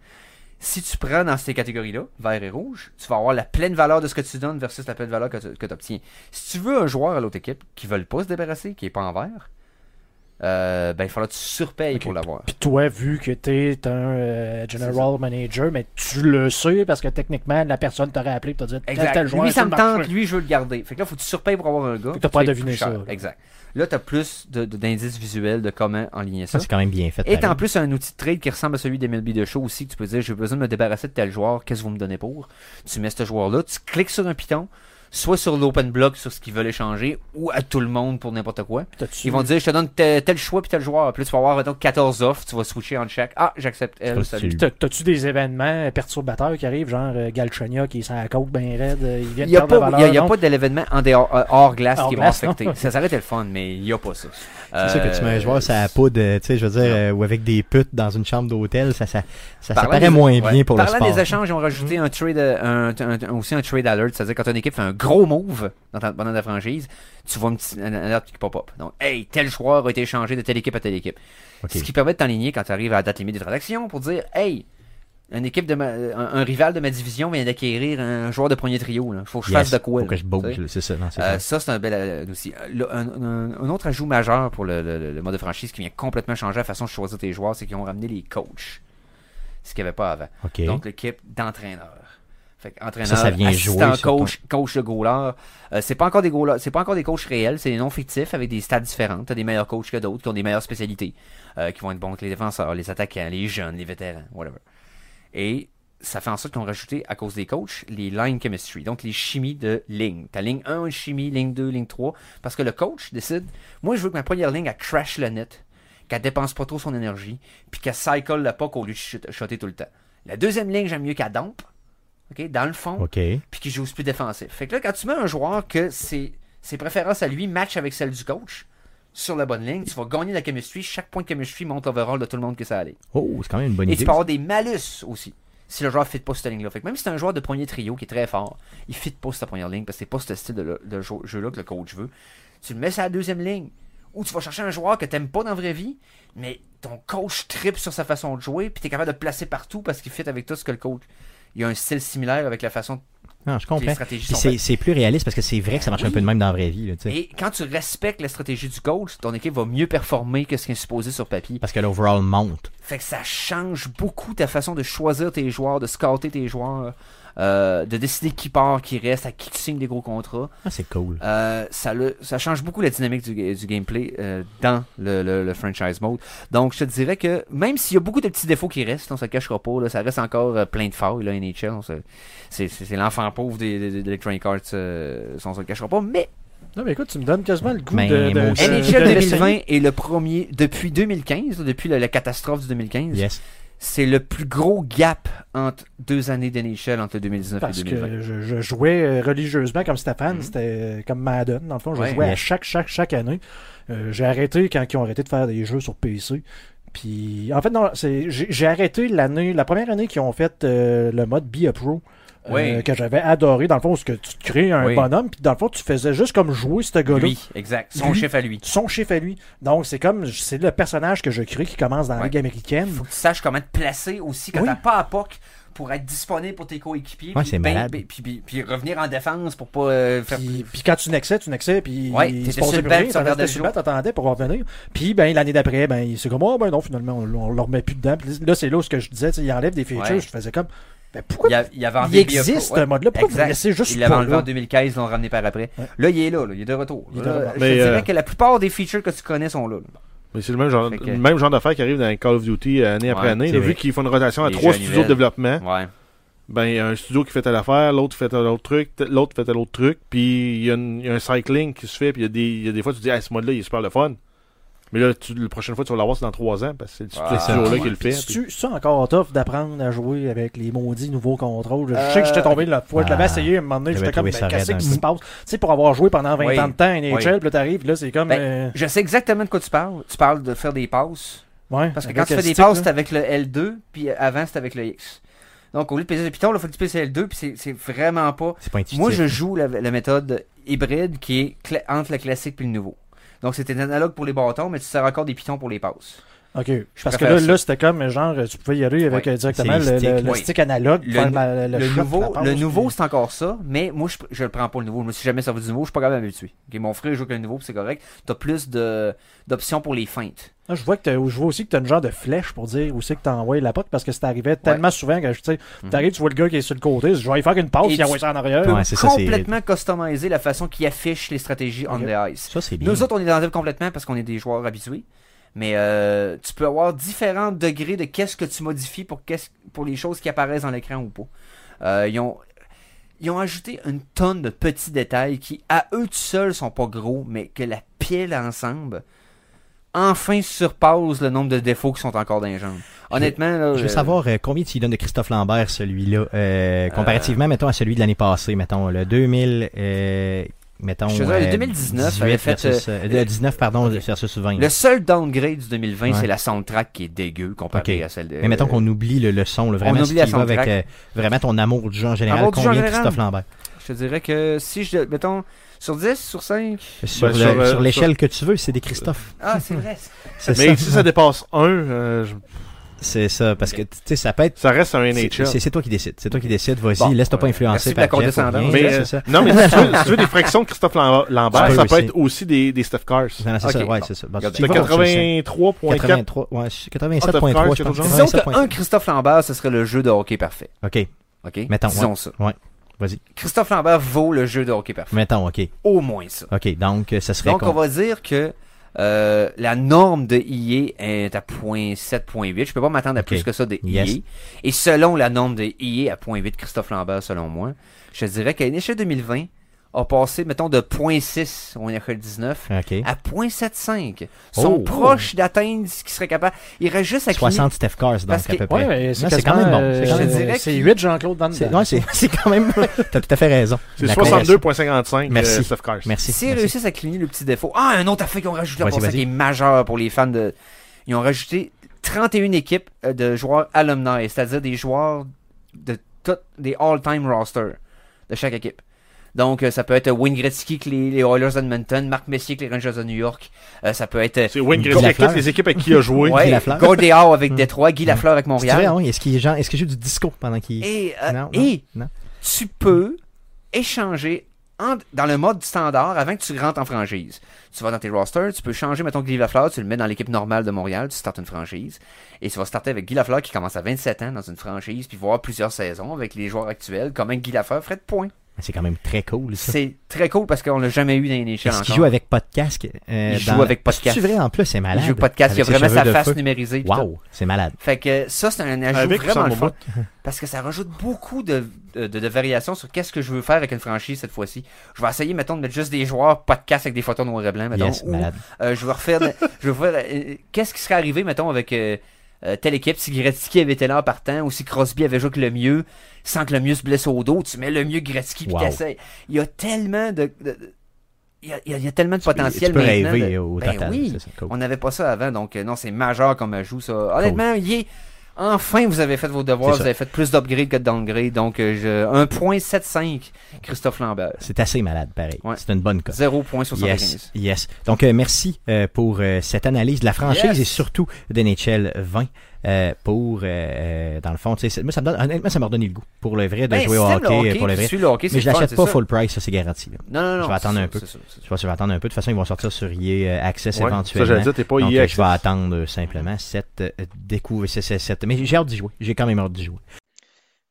Si tu prends dans ces catégories-là, vert et rouge, tu vas avoir la pleine valeur de ce que tu donnes versus la pleine valeur que tu obtiens. Si tu veux un joueur à l'autre équipe qui veut pas se débarrasser, qui est pas en vert, euh, ben il faudra que tu surpayes pour l'avoir. Puis toi, vu que t'es un euh, general manager, mais tu le sais parce que techniquement, la personne t'aurait appelé et t'a dit Exact. tel joueur lui, ça me tente, lui, je veux le garder. Fait que là, faut que tu surpayes pour avoir un gars. T'as pas cher. ça, là. Exact. Là, tu as plus de- de- d'indices visuels de comment enligner ça. Ça, c'est quand même bien fait. Et en pareil. plus un outil de trade qui ressemble à celui des MLB de show aussi, que tu peux dire j'ai besoin de me débarrasser de tel joueur, qu'est-ce que vous me donnez pour? Tu mets ce joueur-là, tu cliques sur un piton, soit sur l'open block sur ce qu'ils veulent échanger, ou à tout le monde pour n'importe quoi. Ils vont dire je te donne tel, tel choix puis tel joueur. Puis là, tu vas avoir mettons, 14 offres, tu vas switcher en chaque. Ah, j'accepte elle, T'as-tu des événements perturbateurs qui arrivent, genre euh, Galchenyuk qui est sur la côte bien raide, euh, il vient de n'y pas, la il y a- pas d'élément en dehors, euh, hors glace Hors qui glace, vont affecter. Ça s'arrête le fun, mais il n'y a pas ça. C'est sûr que tu mets un joueur, ça a poudre, euh, tu sais, je veux dire, euh, ou avec des putes dans une chambre d'hôtel, ça, ça, ça, ça Parlant paraît des- moins ouais. bien pour le Parlant sport. des échanges, ils ont rajouté un trade, euh, un, un- un- aussi un trade alert, c'est-à-dire quand une équipe fait un gros move dans ta, pendant ta franchise, tu vois une petite alerte qui pop-up. Donc, hey, tel joueur a été échangé de telle équipe à telle équipe. Ce qui permet de t'enligner quand tu arrives à la date limite des transactions pour dire, hey, Une équipe de ma- un, un rival de ma division vient d'acquérir un joueur de premier trio. Il faut que je Yes, fasse de quoi. Faut que je bouge, c'est ça. non, Euh, ça. c'est un bel euh, aussi. Euh, un, un- un autre ajout majeur pour le, le- le mode de franchise qui vient complètement changer la façon de choisir tes joueurs, c'est qu'ils ont ramené les coachs. Ce qu'il n'y avait pas avant. Donc, l'équipe d'entraîneurs. Fait que entraîneur, Ça, ça vient assistant jouer coach, coach de goaler. Euh, c'est pas encore des goalers- c'est pas encore des coachs réels, c'est des noms fictifs avec des stats différentes. T'as des meilleurs coachs que d'autres qui ont des meilleures spécialités, euh, qui vont être bons avec les défenseurs, les attaquants, les jeunes, les vétérans, whatever. Et ça fait en sorte qu'on a rajouté, à cause des coachs, les line chemistry, donc les chimies de ligne. Ta ligne 1, une chimie, ligne 2, ligne 3, parce que le coach décide, moi je veux que ma première ligne, elle crash le net, qu'elle dépense pas trop son énergie, puis qu'elle cycle le puck au lieu de shot- shotter tout le temps. La deuxième ligne, j'aime mieux qu'elle dompe, ok, dans le fond, puis qui joue plus défensif. Fait que là, quand tu mets un joueur que ses, ses préférences à lui matchent avec celles du coach, sur la bonne ligne, tu vas gagner la chemistry. Chaque point de chemistry monte l'overall de tout le monde que ça allait. Oh, c'est quand même une bonne Et idée. tu peux avoir des malus aussi. Si le joueur ne fit pas cette ligne-là. Fait que même si c'est un joueur de premier trio qui est très fort, il ne fit pas cette première ligne parce que c'est pas ce style de, jeu-là que le coach veut. Tu le mets sur la deuxième ligne. Ou tu vas chercher un joueur que t'aimes pas dans la vraie vie, mais ton coach tripe sur sa façon de jouer, puis tu es capable de le placer partout parce qu'il fit avec tout ce que le coach. Il y a un style similaire avec la façon Non, je que les comprends. c'est plus réaliste parce que c'est vrai que ça marche un peu de même dans la vraie vie. là. Et quand tu respectes la stratégie du coach, ton équipe va mieux performer que ce qui est supposé sur papier. Parce que l'overall monte. Fait que ça change beaucoup ta façon de choisir tes joueurs, de scouter tes joueurs, euh, de décider qui part, qui reste, à qui tu signes des gros contrats. Ah, c'est cool. Euh, ça, le- ça change beaucoup la dynamique du, ga- du gameplay euh, dans le, le- le franchise mode. Donc, je te dirais que même s'il y a beaucoup de petits défauts qui restent, on se le cachera pas, là, ça reste encore euh, plein de failles, là, NHL. se- C'est l'enfant pauvre des- des- euh, ça, on se le cachera pas. Mais Non, mais écoute, tu me donnes quasiment le goût Mais de, NHL de 2020 est le premier, depuis 2015, là, depuis la, la catastrophe du 2015, Yes. C'est le plus gros gap entre deux années d'NHL entre 2019 Parce et 2020. que je, je jouais euh, religieusement comme Stéphane, Mhm. c'était euh, comme Madden. Dans le fond, je Ouais. jouais à chaque, chaque, chaque année. Euh, j'ai arrêté quand ils ont arrêté de faire des jeux sur PC. Puis, en fait, non, j'ai, j'ai arrêté l'année, la première année qu'ils ont fait euh, le mode Be a Pro. Euh, Oui. que j'avais adoré, dans le fond, où ce que tu crées un Oui. bonhomme, puis dans le fond, tu faisais juste comme jouer ce gars-là. Lui, exact. Son Lui. chef à lui. Son chiffre à lui. Donc, c'est comme, c'est le personnage que je crée qui commence dans la. Ligue américaine. faut que tu saches comment te placer aussi quand Oui. t'as pas à POC pour être disponible pour tes coéquipiers. Ouais, puis c'est ben- ben- Puis, puis- puis revenir en défense pour pas euh, faire. Puis, puis quand tu nexais, tu nexais, puis Ouais, il se passait sur le plus rien, tu sur le t'attendais pour revenir. Puis ben, l'année d'après, ben, c'est comme, oh ben non, finalement, on, on le remet plus dedans. Puis là, c'est là où ce que je disais, il enlève des features, Ouais. je faisais comme, ben pourquoi Il, y a- il avait il, enlevé Bia existe ouais. mode-là? Pourquoi vous Exact. le laissez juste Il l'avait enlevé là? en 2015, ils l'ont ramené par après. Ouais. Là, il est là, là, il est de retour. Il est Là, de retour. je Mais, te dirais euh, que la plupart des features que tu connais sont là. là. Mais c'est le même genre, que- le même genre d'affaires qui arrive dans Call of Duty euh, année après Ouais, année. là, vu qu'ils font une rotation à Les trois studios de développement, Ouais. ben il y a un studio qui fait telle affaire, l'autre fait tel autre truc, l'autre fait tel autre truc, puis il y, a y un cycling qui se fait, puis il y, a des- il y a des fois tu dis, ah, ce mode-là, il est super le fun. Mais là, tu, la prochaine fois, tu vas l'avoir, c'est dans trois ans, parce que c'est Ah, ce studio-là ouais. qui le fait. Puis puis- C'est-tu ça encore tough d'apprendre à jouer avec les maudits nouveaux contrôles? Je sais que j'étais tombé la fois, je l'avais ah, essayé un moment donné, j'étais comme, ben, qu'est-ce qui se passe? Tu sais, pour avoir joué pendant 20 Oui. ans de temps à NHL, Oui. puis là, t'arrives, là, c'est comme, Ben, euh, Je sais exactement de quoi tu parles. Tu parles de faire des passes. ouais. Parce que quand tu fais des passes, là. c'est avec le L2, puis avant, c'était avec le X. Donc, au lieu de peser le piton, il faut que tu pèses le L2, puis c'est- c'est vraiment pas. C'est pas intuitif. Moi, je joue la, la méthode hybride qui est entre le classique et le nouveau. Donc, c'était analogue pour les bâtons, mais tu sers encore des pitons pour les passes. OK. Parce que là, là c'était comme, genre, tu pouvais y aller avec Oui. euh, directement le, les le- le oui. stick analogue, Le le, Le, shot, nouveau, le puis- nouveau c'est encore ça, mais moi, je, je le prends pas le nouveau. Je me suis jamais servi du nouveau, je suis pas capable de m'habituer. Ok, mon frère joue avec le nouveau, c'est correct. T'as plus de d'options pour les feintes. Ah, je vois que je vois aussi que tu as une genre de flèche pour dire où c'est que tu envoies la pote parce que ça arrivait tellement souvent que tu sais, Mhm. t'arrives, tu vois le gars qui est sur le côté, je vais y faire une passe, il envoie tu ça en arrière. Ouais, c'est complètement customiser la façon qu'il affiche les stratégies on the ice. Ça, c'est bien. Nous autres, on est dans le complètement parce qu'on est des joueurs habitués. Mais euh, tu peux avoir différents degrés de qu'est-ce que tu modifies pour, qu'est-ce- pour les choses qui apparaissent dans l'écran ou pas. Euh, ils, ont, ils ont ajouté une tonne de petits détails qui, à eux tout seuls, sont pas gros, mais que la pile ensemble, enfin surpasse le nombre de défauts qui sont encore dans les jambes. Honnêtement, là, Je veux euh, savoir euh, combien tu donnes de Christophe Lambert, celui-là, euh, comparativement, mettons, à celui de l'année passée, mettons, le 2000, euh, mettons... Je te dirais, le euh, 2019 18 avait fait, versus, euh, le 19, pardon, versus 20. le seul downgrade du 2020, Ouais. c'est la soundtrack qui est dégueu comparée à celle de. Mais mettons qu'on oublie le, le son, là, vraiment, On oublie la tu y vas avec euh, vraiment ton amour du jeu en général, Amour combien de général? Christophe Lambert? Je te dirais que si je. Mettons, sur 10, sur 5. Sur, Ben, sur, euh, l'échelle que tu veux, c'est des Christophe. Ah, c'est vrai. Mais ça. si ça dépasse un, euh, je- C'est ça, parce que tu sais, ça peut être. Ça reste un NHL. C'est toi qui décides. C'est toi qui décides. Vas-y, Bon, laisse-toi pas influencer la par ou condescendance. Mais, euh, ça. non, mais si tu, veux, si tu veux des fractions de Christophe Lam- Lambert, Ça ça, peut être aussi des, des Steph Cars. Non, c'est ça, ouais, c'est ça. Bon, Regardez. tu C'est vas voir, je sais. 83.4. 83, ouais, Ah, 87.3, je quelque pense. Disons 87.3. qu'un Christophe Lambert, ce serait le jeu de hockey parfait. OK, OK? Mettons, Disons ouais. ça. Ouais. Vas-y. Christophe Lambert vaut le jeu de hockey parfait. mettons, OK. Au moins ça. OK, donc, euh, ça serait Donc, on va dire que euh, la norme de IA est à 0.7.8. Je peux pas m'attendre à plus que ça de Yes. Et selon la norme de IA à 0.8, Christophe Lambert, selon moi, je dirais qu'à l'échelle 2020, a passé, mettons, de 0.6 au échelle 19 OK. à 0.75. Sont Oh. proches d'atteindre ce qui serait capable. Il reste juste à cligner. 60 Steph Cars, donc, à peu près. Ouais, mais c'est Non, c'est quasiment, quand même bon. euh, C'est quand même je bon. C'est 8 Jean-Claude Van C'est Damme. ouais, c'est- c'est quand même. T'as tout à fait raison. C'est La 62.55 Merci. euh, Steph Cars. Merci. S'ils merci. réussissent à cligner le petit défaut. Ah, un autre affaire qu'ils ont rajouté Vas-y, passant vas-y. qui est majeur pour les fans de. Ils ont rajouté 31 équipes euh, de joueurs alumni, c'est-à-dire des joueurs de toutes des all-time rosters de chaque équipe. Donc, euh, ça peut être Wayne Gretzky avec les, les Oilers d'Edmonton, Marc Messier avec les Rangers de New York. Euh, ça peut être C'est Wayne Guy Gretzky avec Lafleur. toutes les équipes avec qui il a joué. ouais, Lafleur. Gordie Howe avec Mm. Détroit, Guy Lafleur avec Montréal. oui. Est-ce qu'il genre, est-ce qu'il joue du disco pendant qu'il. Et, euh, Non, non, et non. tu peux échanger en- dans le mode standard avant que tu rentres en franchise. Tu vas dans tes rosters, tu peux changer, mettons, Guy Lafleur, tu le mets dans l'équipe normale de Montréal, tu startes une franchise. Et tu vas starter avec Guy Lafleur qui commence à 27 ans dans une franchise, puis voir plusieurs saisons avec les joueurs actuels, comment Guy Lafleur ferait de points. C'est quand même très cool, ça. C'est très cool parce qu'on l'a jamais eu dans les NHL Est-ce qu'il joue avec pas de casque euh, Il joue dans- avec pas de casque. C'est vrai, en plus, c'est malade. Il joue pas de casque, il y a vraiment sa face feu. numérisée. Wow, c'est malade. Fait que ça, c'est un ajout Avec vraiment le fun. Parce que ça rajoute beaucoup de, de, de variations sur qu'est-ce que je veux faire avec une franchise cette fois-ci. Je vais essayer, mettons, de mettre juste des joueurs, pas de casque avec des photos noir et blanc, mettons. Yes, ou, malade. euh, je vais refaire, je vais faire, euh, qu'est-ce qui serait arrivé, mettons, avec euh, telle équipe, si Gretzky avait été là en partant, ou si Crosby avait joué avec le mieux, sans que le mieux se blesse au dos, tu mets le mieux Gretzky, puis Wow. t'essayes. Il y a tellement de... de- il y, a, il y a- tellement de potentiel Tu peux maintenant. rêver de- au Ben total. oui. ça, cool. On n'avait pas ça avant, donc euh, non, c'est majeur comme ajout, ça. Honnêtement, il est- Enfin, vous avez fait vos devoirs, vous avez fait plus d'upgrade que de downgrade, donc euh, je... 1.75 Christophe Lambert. C'est assez malade, pareil. Ouais. C'est une bonne cote. 0.75. Yes, yes. Donc, euh, merci euh, pour euh, cette analyse de la franchise Yes. et surtout de NHL 20 euh, pour, euh, euh, dans le fond, moi, ça me donne, honnêtement, ça m'a redonné le goût pour le vrai de Ben, jouer au hockey, hockey, pour le tu vrai. suis le hockey, c'est Mais je l'achète pas ça. full price, ça c'est garanti. là. Non, non, non. Je vais attendre c'est un ça, peu. ça, ça. Je pense que je vais attendre un peu. De toute façon, ils vont sortir sur EA Access Ouais, ça, éventuellement. j'allais dire, t'es pas Donc, EA je vais attendre simplement cette découverte. cette- Mais j'ai hâte d'y jouer. J'ai quand même hâte d'y jouer.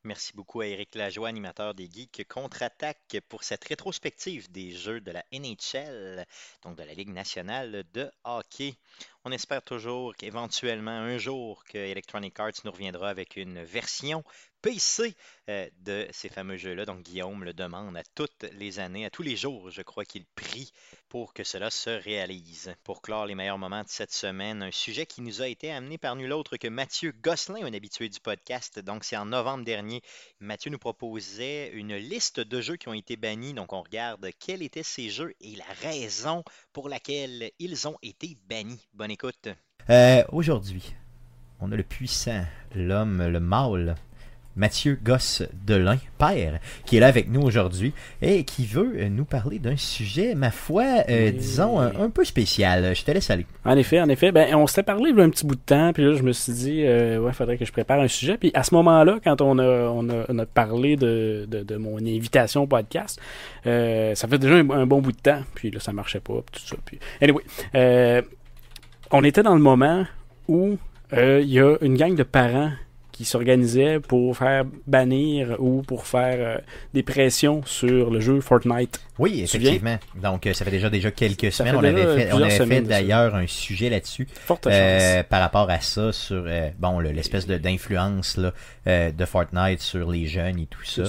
Merci beaucoup à Éric Lajoie, animateur des Geeks Contre-Attaque, pour cette rétrospective des jeux de la NHL, donc de la Ligue nationale de hockey. On espère toujours qu'éventuellement, un jour, que Electronic Arts nous reviendra avec une version PC euh, de ces fameux jeux-là. Donc Guillaume le demande à toutes les années, à tous les jours, je crois qu'il prie pour que cela se réalise. Pour clore les meilleurs moments de cette semaine, un sujet qui nous a été amené par nul autre que Mathieu Gosselin, un habitué du podcast. Donc c'est en novembre dernier, Mathieu nous proposait une liste de jeux qui ont été bannis. Donc on regarde quels étaient ces jeux et la raison pour laquelle ils ont été bannis. Bonne écoute. Euh, Aujourd'hui, on a le puissant, l'homme, le mâle, Mathieu Gosse Delin, père, qui est là avec nous aujourd'hui et qui veut euh, nous parler d'un sujet, ma foi, euh, disons, un, un peu spécial. Je te laisse aller. En effet, en effet. Ben, on s'était parlé il y a un petit bout de temps, puis là, je me suis dit, euh, ouais, faudrait que je prépare un sujet. Puis à ce moment-là, quand on a, on a, on a parlé de, de, de mon invitation au podcast, euh, ça fait déjà un, un bon bout de temps, puis là, ça marchait pas, puis tout ça. Puis... Anyway, on était dans le moment où il y a une gang de parents qui s'organisaient pour faire bannir ou pour faire euh, des pressions sur le jeu Fortnite. Oui, effectivement. Donc, euh, ça fait déjà déjà quelques semaines. On avait fait, on avait d'ailleurs un sujet là-dessus euh, chance. par rapport à ça sur euh, bon le- l'espèce d'influence là, euh, de Fortnite sur les jeunes et tout ça.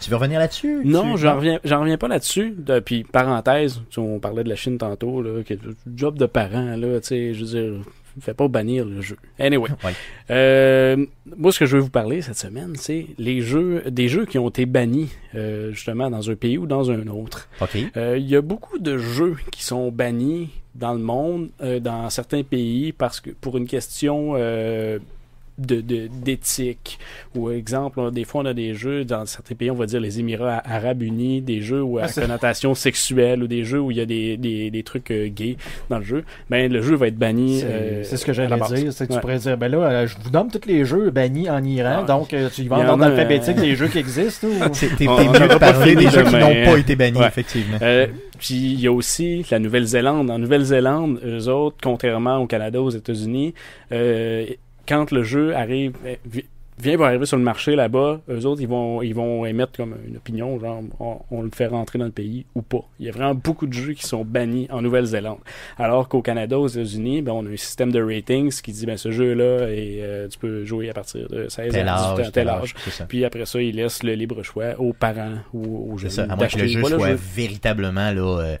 Tu veux revenir là-dessus? Non, j'en reviens, j'en reviens pas là-dessus. De- Puis, parenthèse, on parlait de la Chine tantôt, là, qui est un job de parent, là, tu sais, je veux dire, fais pas bannir le jeu. Anyway. Ouais. Euh, moi, ce que je veux vous parler cette semaine, c'est les jeux, des jeux qui ont été bannis, euh, justement, dans un pays ou dans un autre. Ok. Euh, Il y a beaucoup de jeux qui sont bannis dans le monde, euh, dans certains pays, parce que pour une question euh, de- de- d'éthique. Ou exemple, là, des fois, on a des jeux dans certains pays, on va dire les Émirats arabes unis, des jeux où à Ah, connotation sexuelle ou des jeux où il y a des, des, des trucs euh, gays dans le jeu. Ben, le jeu va être banni. C'est euh, ce que j'allais dire. C'est que Ouais. tu pourrais dire, ben là, euh, je vous nomme tous les jeux bannis en Iran, Ah. donc euh, tu y vas en a, l'alphabétique euh, des jeux qui existent. ou- C'est t'es mieux de pas parler des jeux qui n'ont pas été bannis, Ouais. effectivement. Euh, puis il y a aussi la Nouvelle-Zélande. En Nouvelle-Zélande, eux autres, contrairement au Canada, aux États-Unis, euh, quand le jeu arrive, vi- vient pour arriver sur le marché là-bas, eux autres, ils vont, ils vont émettre comme une opinion, genre, on, on le fait rentrer dans le pays ou pas. Il y a vraiment beaucoup de jeux qui sont bannis en Nouvelle-Zélande. Alors qu'au Canada, aux États-Unis, ben, on a un système de ratings qui dit, ben, ce jeu-là, et euh, tu peux jouer à partir de 16 Tel ans, 18 ans, âge, tel âge. c'est. Puis après ça, ils laissent le libre choix aux parents ou aux C'est jeunes. ça, à moins que le jeu soit le jeu. véritablement, là, euh,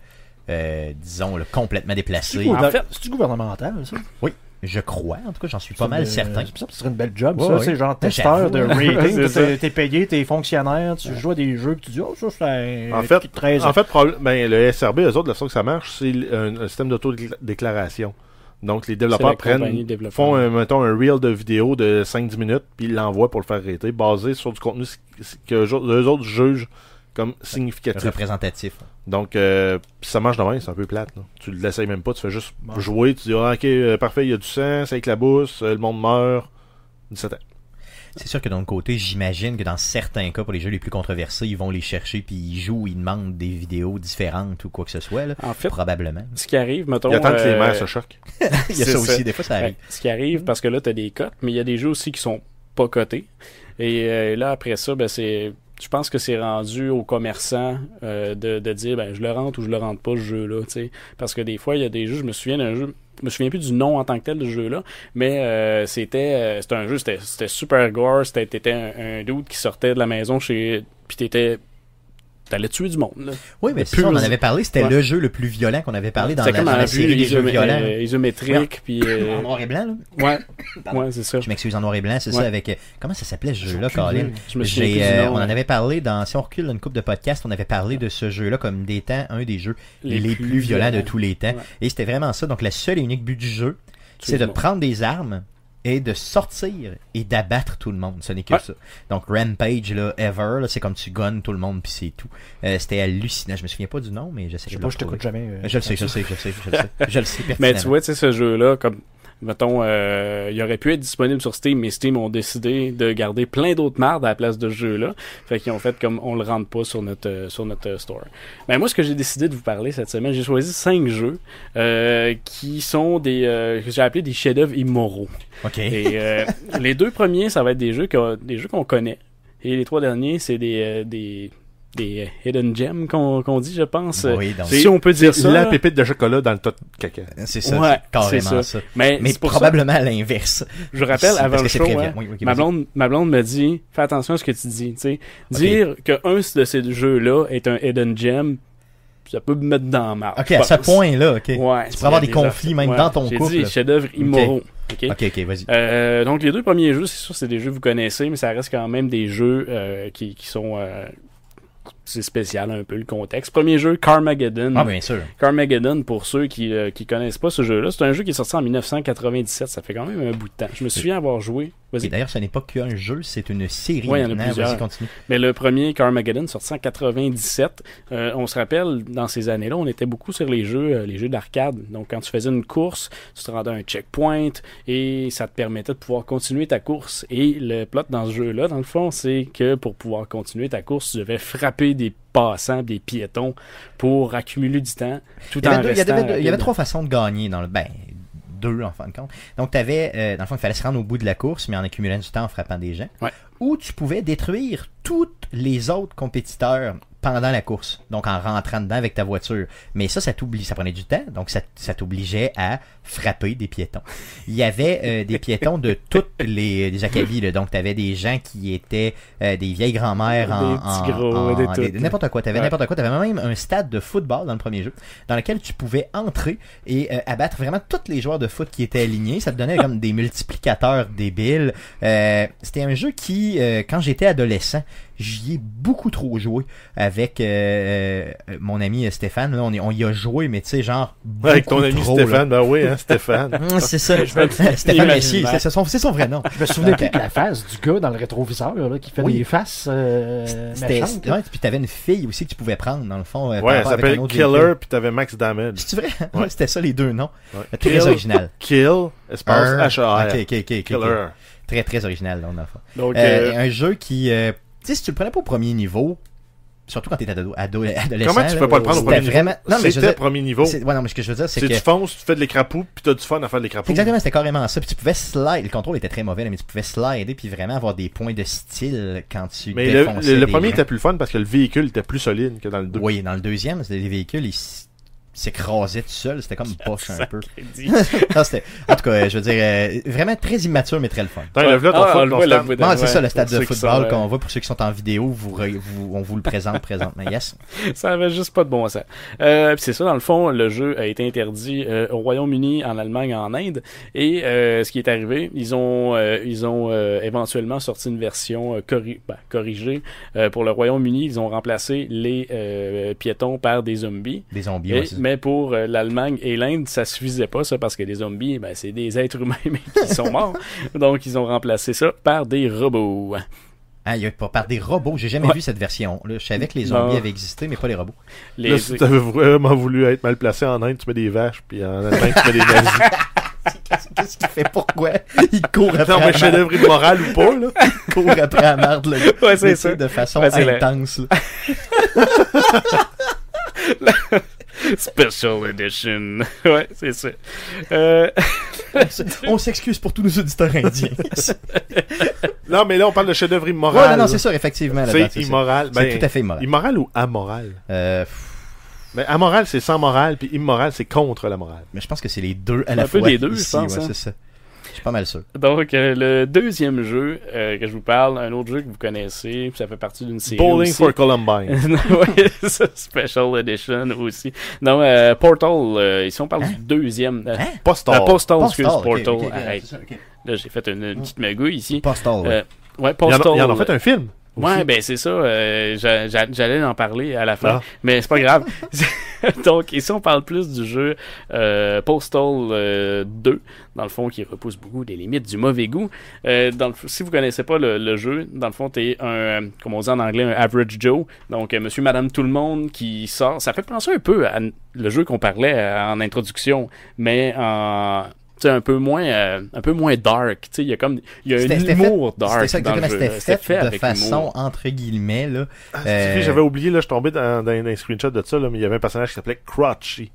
euh, disons, là, complètement déplacé. En fait- C'est-tu gouvernemental, ça? Je crois, en tout cas, j'en suis pas mal certain. C'est ça, ce serait une belle job, Ouais, ça. ouais. C'est genre Ouais, testeur de j'avoue. rating. T'es payé, t'es fonctionnaire, tu joues à des jeux, puis tu dis, oh, ça, c'est En fait, 13 En fait, ben, le SRB, eux autres, la façon que ça marche, c'est un, un système d'autodéclaration. Donc, les développeurs prennent, développeur. font, un, mettons, un reel de vidéo de 5-10 minutes, puis ils l'envoient pour le faire rater, basé sur du contenu que eux autres jugent comme significatif. Représentatif. Donc, euh, ça marche de même, c'est un peu plate. Là. Tu l'essayes même pas, tu fais juste Bon. jouer, tu dis, ah, ok, euh, parfait, il y a du sang, ça éclabousse, euh, le monde meurt. 17 ans. C'est sûr que d'un côté, j'imagine que dans certains cas, pour les jeux les plus controversés, ils vont les chercher puis ils jouent, ils demandent des vidéos différentes ou quoi que ce soit. Là. En fait, Probablement. ce qui arrive, mettons. Il attend que les euh, mères se choquent. Il y a ça ça. aussi, des fois ça arrive. ce qui arrive, parce que là, tu as des cotes, mais il y a des jeux aussi qui sont pas cotés. Et euh, là, après ça, ben, c'est. Je pense que c'est rendu aux commerçants euh, de, de dire ben je le rentre ou je le rentre pas ce jeu-là. tu sais. Parce que des fois, il y a des jeux, je me souviens d'un jeu, je me souviens plus du nom en tant que tel de ce jeu-là, mais euh, c'était euh, c'était un jeu, c'était super gore, c'était un, un dude qui sortait de la maison chez. Puis t'étais. T'allais tuer du monde. Là. Oui, mais c'est ça, on en avait parlé. C'était Ouais. le jeu le plus violent qu'on avait parlé dans la, comme dans la série des jeux violents. euh, isométrique, puis. euh, En noir et blanc, là. ouais, ouais, c'est ça. Je m'excuse, en noir et blanc, c'est Ouais. ça, avec... euh, Comment ça s'appelait ce jeu-là, Colin? Je me souviens euh, on en avait parlé dans, si on recule dans une coupe de podcast, on avait parlé de ce jeu-là comme d'étant un des jeux les, plus, violents de tous les temps. Ouais. Et c'était vraiment ça. Donc, le seul et unique but du jeu, c'est de prendre des armes et de sortir et d'abattre tout le monde. Ce n'est que Ouais. ça. Donc, Rampage, là, ever, là, c'est comme tu gonnes tout le monde puis c'est tout. Euh, c'était hallucinant. Je me souviens pas du nom, mais j'essaie Je sais de pas, je t'écoute jamais. euh, Je le sais, je le sais, je le sais, je le sais. Je le sais Mais tu vois, tu sais, ce jeu-là, comme, mettons, euh, il aurait pu être disponible sur Steam, mais Steam ont décidé de garder plein d'autres mardes à la place de ce jeu-là. Fait qu'ils ont fait comme on le rentre pas sur notre, euh, sur notre euh, store. Ben, moi, ce que j'ai décidé de vous parler cette semaine, j'ai choisi cinq jeux, euh, qui sont des, euh, que j'ai appelé des chefs-d'œuvre immoraux. OK. Et euh, les deux premiers, ça va être des jeux qu'on, des jeux qu'on connaît. Et les trois derniers, c'est des, euh, des, des euh, hidden gems qu'on, qu'on dit, je pense. Oui, donc, si on peut dire ça. La pépite de chocolat dans le tas de caca. c'est ça, Ouais, carrément ça. ça. Mais, Mais ça- probablement à l'inverse. je rappelle avant le que c'est show, hein. Oui, ok, ma, blonde, ma blonde me dit fais attention à ce que tu dis. tu sais. Dire que un de ces jeux-là est un hidden gem, ça peut me mettre dans la marde. OK, à ce point-là, OK. Ouais, tu pourrais avoir des a conflits affaires- même ouais, dans ton j'ai couple. dit chefs-d'œuvre immoraux. ok? OK, vas-y. Euh, donc les deux premiers jeux, c'est sûr, c'est des jeux que vous connaissez, mais ça reste quand même des jeux euh, qui, qui sont euh, it's c'est spécial un peu le contexte. Premier jeu, Carmageddon. Ah, bien sûr. Carmageddon, pour ceux qui euh, qui connaissent pas ce jeu-là, c'est un jeu qui est sorti en 1997. Ça fait quand même un bout de temps. Je me souviens avoir joué. Et d'ailleurs, ce n'est pas qu'un jeu, c'est une série. Ouais, il y en a plusieurs. Mais le premier Carmageddon sorti en 97. Euh, on se rappelle, dans ces années-là, on était beaucoup sur les jeux, euh, les jeux d'arcade. Donc, quand tu faisais une course, tu te rendais à un checkpoint et ça te permettait de pouvoir continuer ta course. Et le plot dans ce jeu-là, dans le fond, c'est que pour pouvoir continuer ta course, tu devais frapper des passants, des piétons pour accumuler du temps, tout Il y en avait, deux- il y avait deux- il y avait rapide. trois façons de gagner dans le. Ben, deux en fin de compte. Donc, tu avais. dans le fond, il fallait se rendre au bout de la course, mais en accumulant du temps en frappant des gens. Ouais. Ou tu pouvais détruire tous les autres compétiteurs pendant la course. Donc, en rentrant dedans avec ta voiture. Mais ça, ça t'oublie. Ça prenait du temps. Donc, ça, ça t'obligeait à frapper des piétons. Il y avait euh, des piétons de toutes les, les acabits. là. Donc, tu avais des gens qui étaient euh, des vieilles grand-mères en. N'importe quoi. Tu avais Ouais. n'importe quoi. Tu avais même un stade de football dans le premier jeu dans lequel tu pouvais entrer et euh, abattre vraiment tous les joueurs de foot qui étaient alignés. Ça te donnait comme des multiplicateurs débiles. Euh, C'était un jeu qui, euh, quand j'étais adolescent, j'y ai beaucoup trop joué avec euh, euh, mon ami Stéphane. Là, on, y- on y a joué, mais tu sais, genre. Ouais, avec ton ami trop, là. Stéphane, ben oui, hein, Stéphane. C'est ça. Stéphane Messier, c'est son, vrai nom. Je me souvenais plus de la face du gars dans le rétroviseur là, qui fait Oui. des faces euh, C'était, méchantes. ouais, puis t'avais une fille aussi que tu pouvais prendre, dans le fond. euh, Ouais, elle autre Killer, puis t'avais Max Damage. C'est vrai? Ouais. C'était ça les deux noms. Ouais. Très Kill, original. Kill, espace Un- H-A-R. Ok, ok, ok, ok, ok. Killer. Très, très original, là, dans le fond. Donc, Euh, euh, un jeu qui, euh, tu sais, si tu le prenais pas au premier niveau, surtout quand t'es ado, ado, adolescent. Comment tu peux pas le prendre au premier niveau? vraiment... Non, mais je veux C'était premier niveau. ouais, non, mais ce que je veux dire, c'est que... tu fonces, tu fais de l'écrapou, puis t'as du fun à faire de l'écrapou. Exactement, c'était carrément ça. Puis tu pouvais slide. Le contrôle était très mauvais, là, mais tu pouvais slider puis vraiment avoir des points de style quand tu Mais le, le- le premier gens. était plus fun parce que le véhicule était plus solide que dans le 2. Oui, dans le deuxième, c'était les véhicules, ils s- s'écrasaient tout seuls. C'était comme poche un peu. Non, c'était- en tout cas, je veux dire, euh, vraiment très immature, mais très le fun. Attends, lève-là ton Ah, foot, on le ton voit, stand. le- Non, c'est ouais, ça, le stade pour de ceux qui football sont, qu'on voit pour ceux qui sont en vidéo, vous, re- vous- on vous le présente présentement. Yes. ça avait juste pas de bon sens. Euh, puis c'est ça, dans le fond, le jeu a été interdit euh, au Royaume-Uni, en Allemagne, en Inde. Et euh, ce qui est arrivé, ils ont, euh, ils ont euh, éventuellement sorti une version euh, corri- ben, corrigée euh, pour le Royaume-Uni. Ils ont remplacé les euh, piétons par des zombies. Des zombies, Et- ouais, c'est ça. Mais pour euh, l'Allemagne et l'Inde, ça suffisait pas, ça, parce que les zombies, ben, c'est des êtres humains mais qui sont morts. Donc, ils ont remplacé ça par des robots. Ah, il y a pas par des robots. J'ai jamais Ouais. vu cette version. Là, je savais que les zombies Non. avaient existé, mais pas les robots. Les... Là, si t'avais vraiment voulu être mal placé en Inde, tu mets des vaches, puis en Allemagne, tu mets des nazis. Qu'est-ce qu'il fait? Pourquoi? Il court après Attends, la mais chef-d'œuvre immoral ou pas, là? Il court après la marde, le gars. Ouais, c'est ça. De façon Ouais, c'est la- intense. là. Special Edition. ouais, c'est ça. Euh, On s'excuse pour tous nos auditeurs indiens. Non, mais là, on parle de chef-d'œuvre immoral. Ouais, non, non, c'est sûr, effectivement. C'est ça. immoral. C'est Ben, tout à fait immoral. Immoral ou amoral? Euh, pff, Mais amoral, c'est sans morale, puis immoral, c'est contre la morale. mais je pense que c'est les deux à la Un peu fois. des deux, je ici, pense, ouais, hein. c'est ça. Pas mal sûr. donc, euh, le deuxième jeu euh, que je vous parle, un autre jeu que vous connaissez, ça fait partie d'une série Bowling aussi. for Columbine. ouais, ça, Special Edition aussi. Non, euh, Portal, euh, ici on parle Hein? du deuxième. euh, Hein? Postal. euh, Postal, Postal, excuse, Portal. Arrête. Là, j'ai fait une, une petite magouille ici. Postal, ouais. Euh, ouais, en Postal. il y en a fait un film. Ouais, ben c'est ça. euh, j'a- j'a- J'allais en parler à la fin, Ah. mais c'est pas grave. Donc ici on parle plus du jeu euh, Postal euh, 2, dans le fond qui repousse beaucoup des limites du mauvais goût. Euh, dans le, si vous connaissez pas le, le jeu, dans le fond t'es un, euh, comme on dit en anglais, un average Joe. Donc euh, Monsieur, Madame, tout le monde qui sort. Ça fait penser un peu à le jeu qu'on parlait euh, en introduction, mais en sais, un peu moins euh, un peu moins dark tu sais il y a comme il y a C'était- un c'était humour C'était dark ça, dans le jeu C'était fait, de façon, humour. entre guillemets, là. Ah, Euh, J'avais oublié, là, je tombais dans, dans, dans un screenshot de ça, là, mais il y avait un personnage qui s'appelait Crotchy.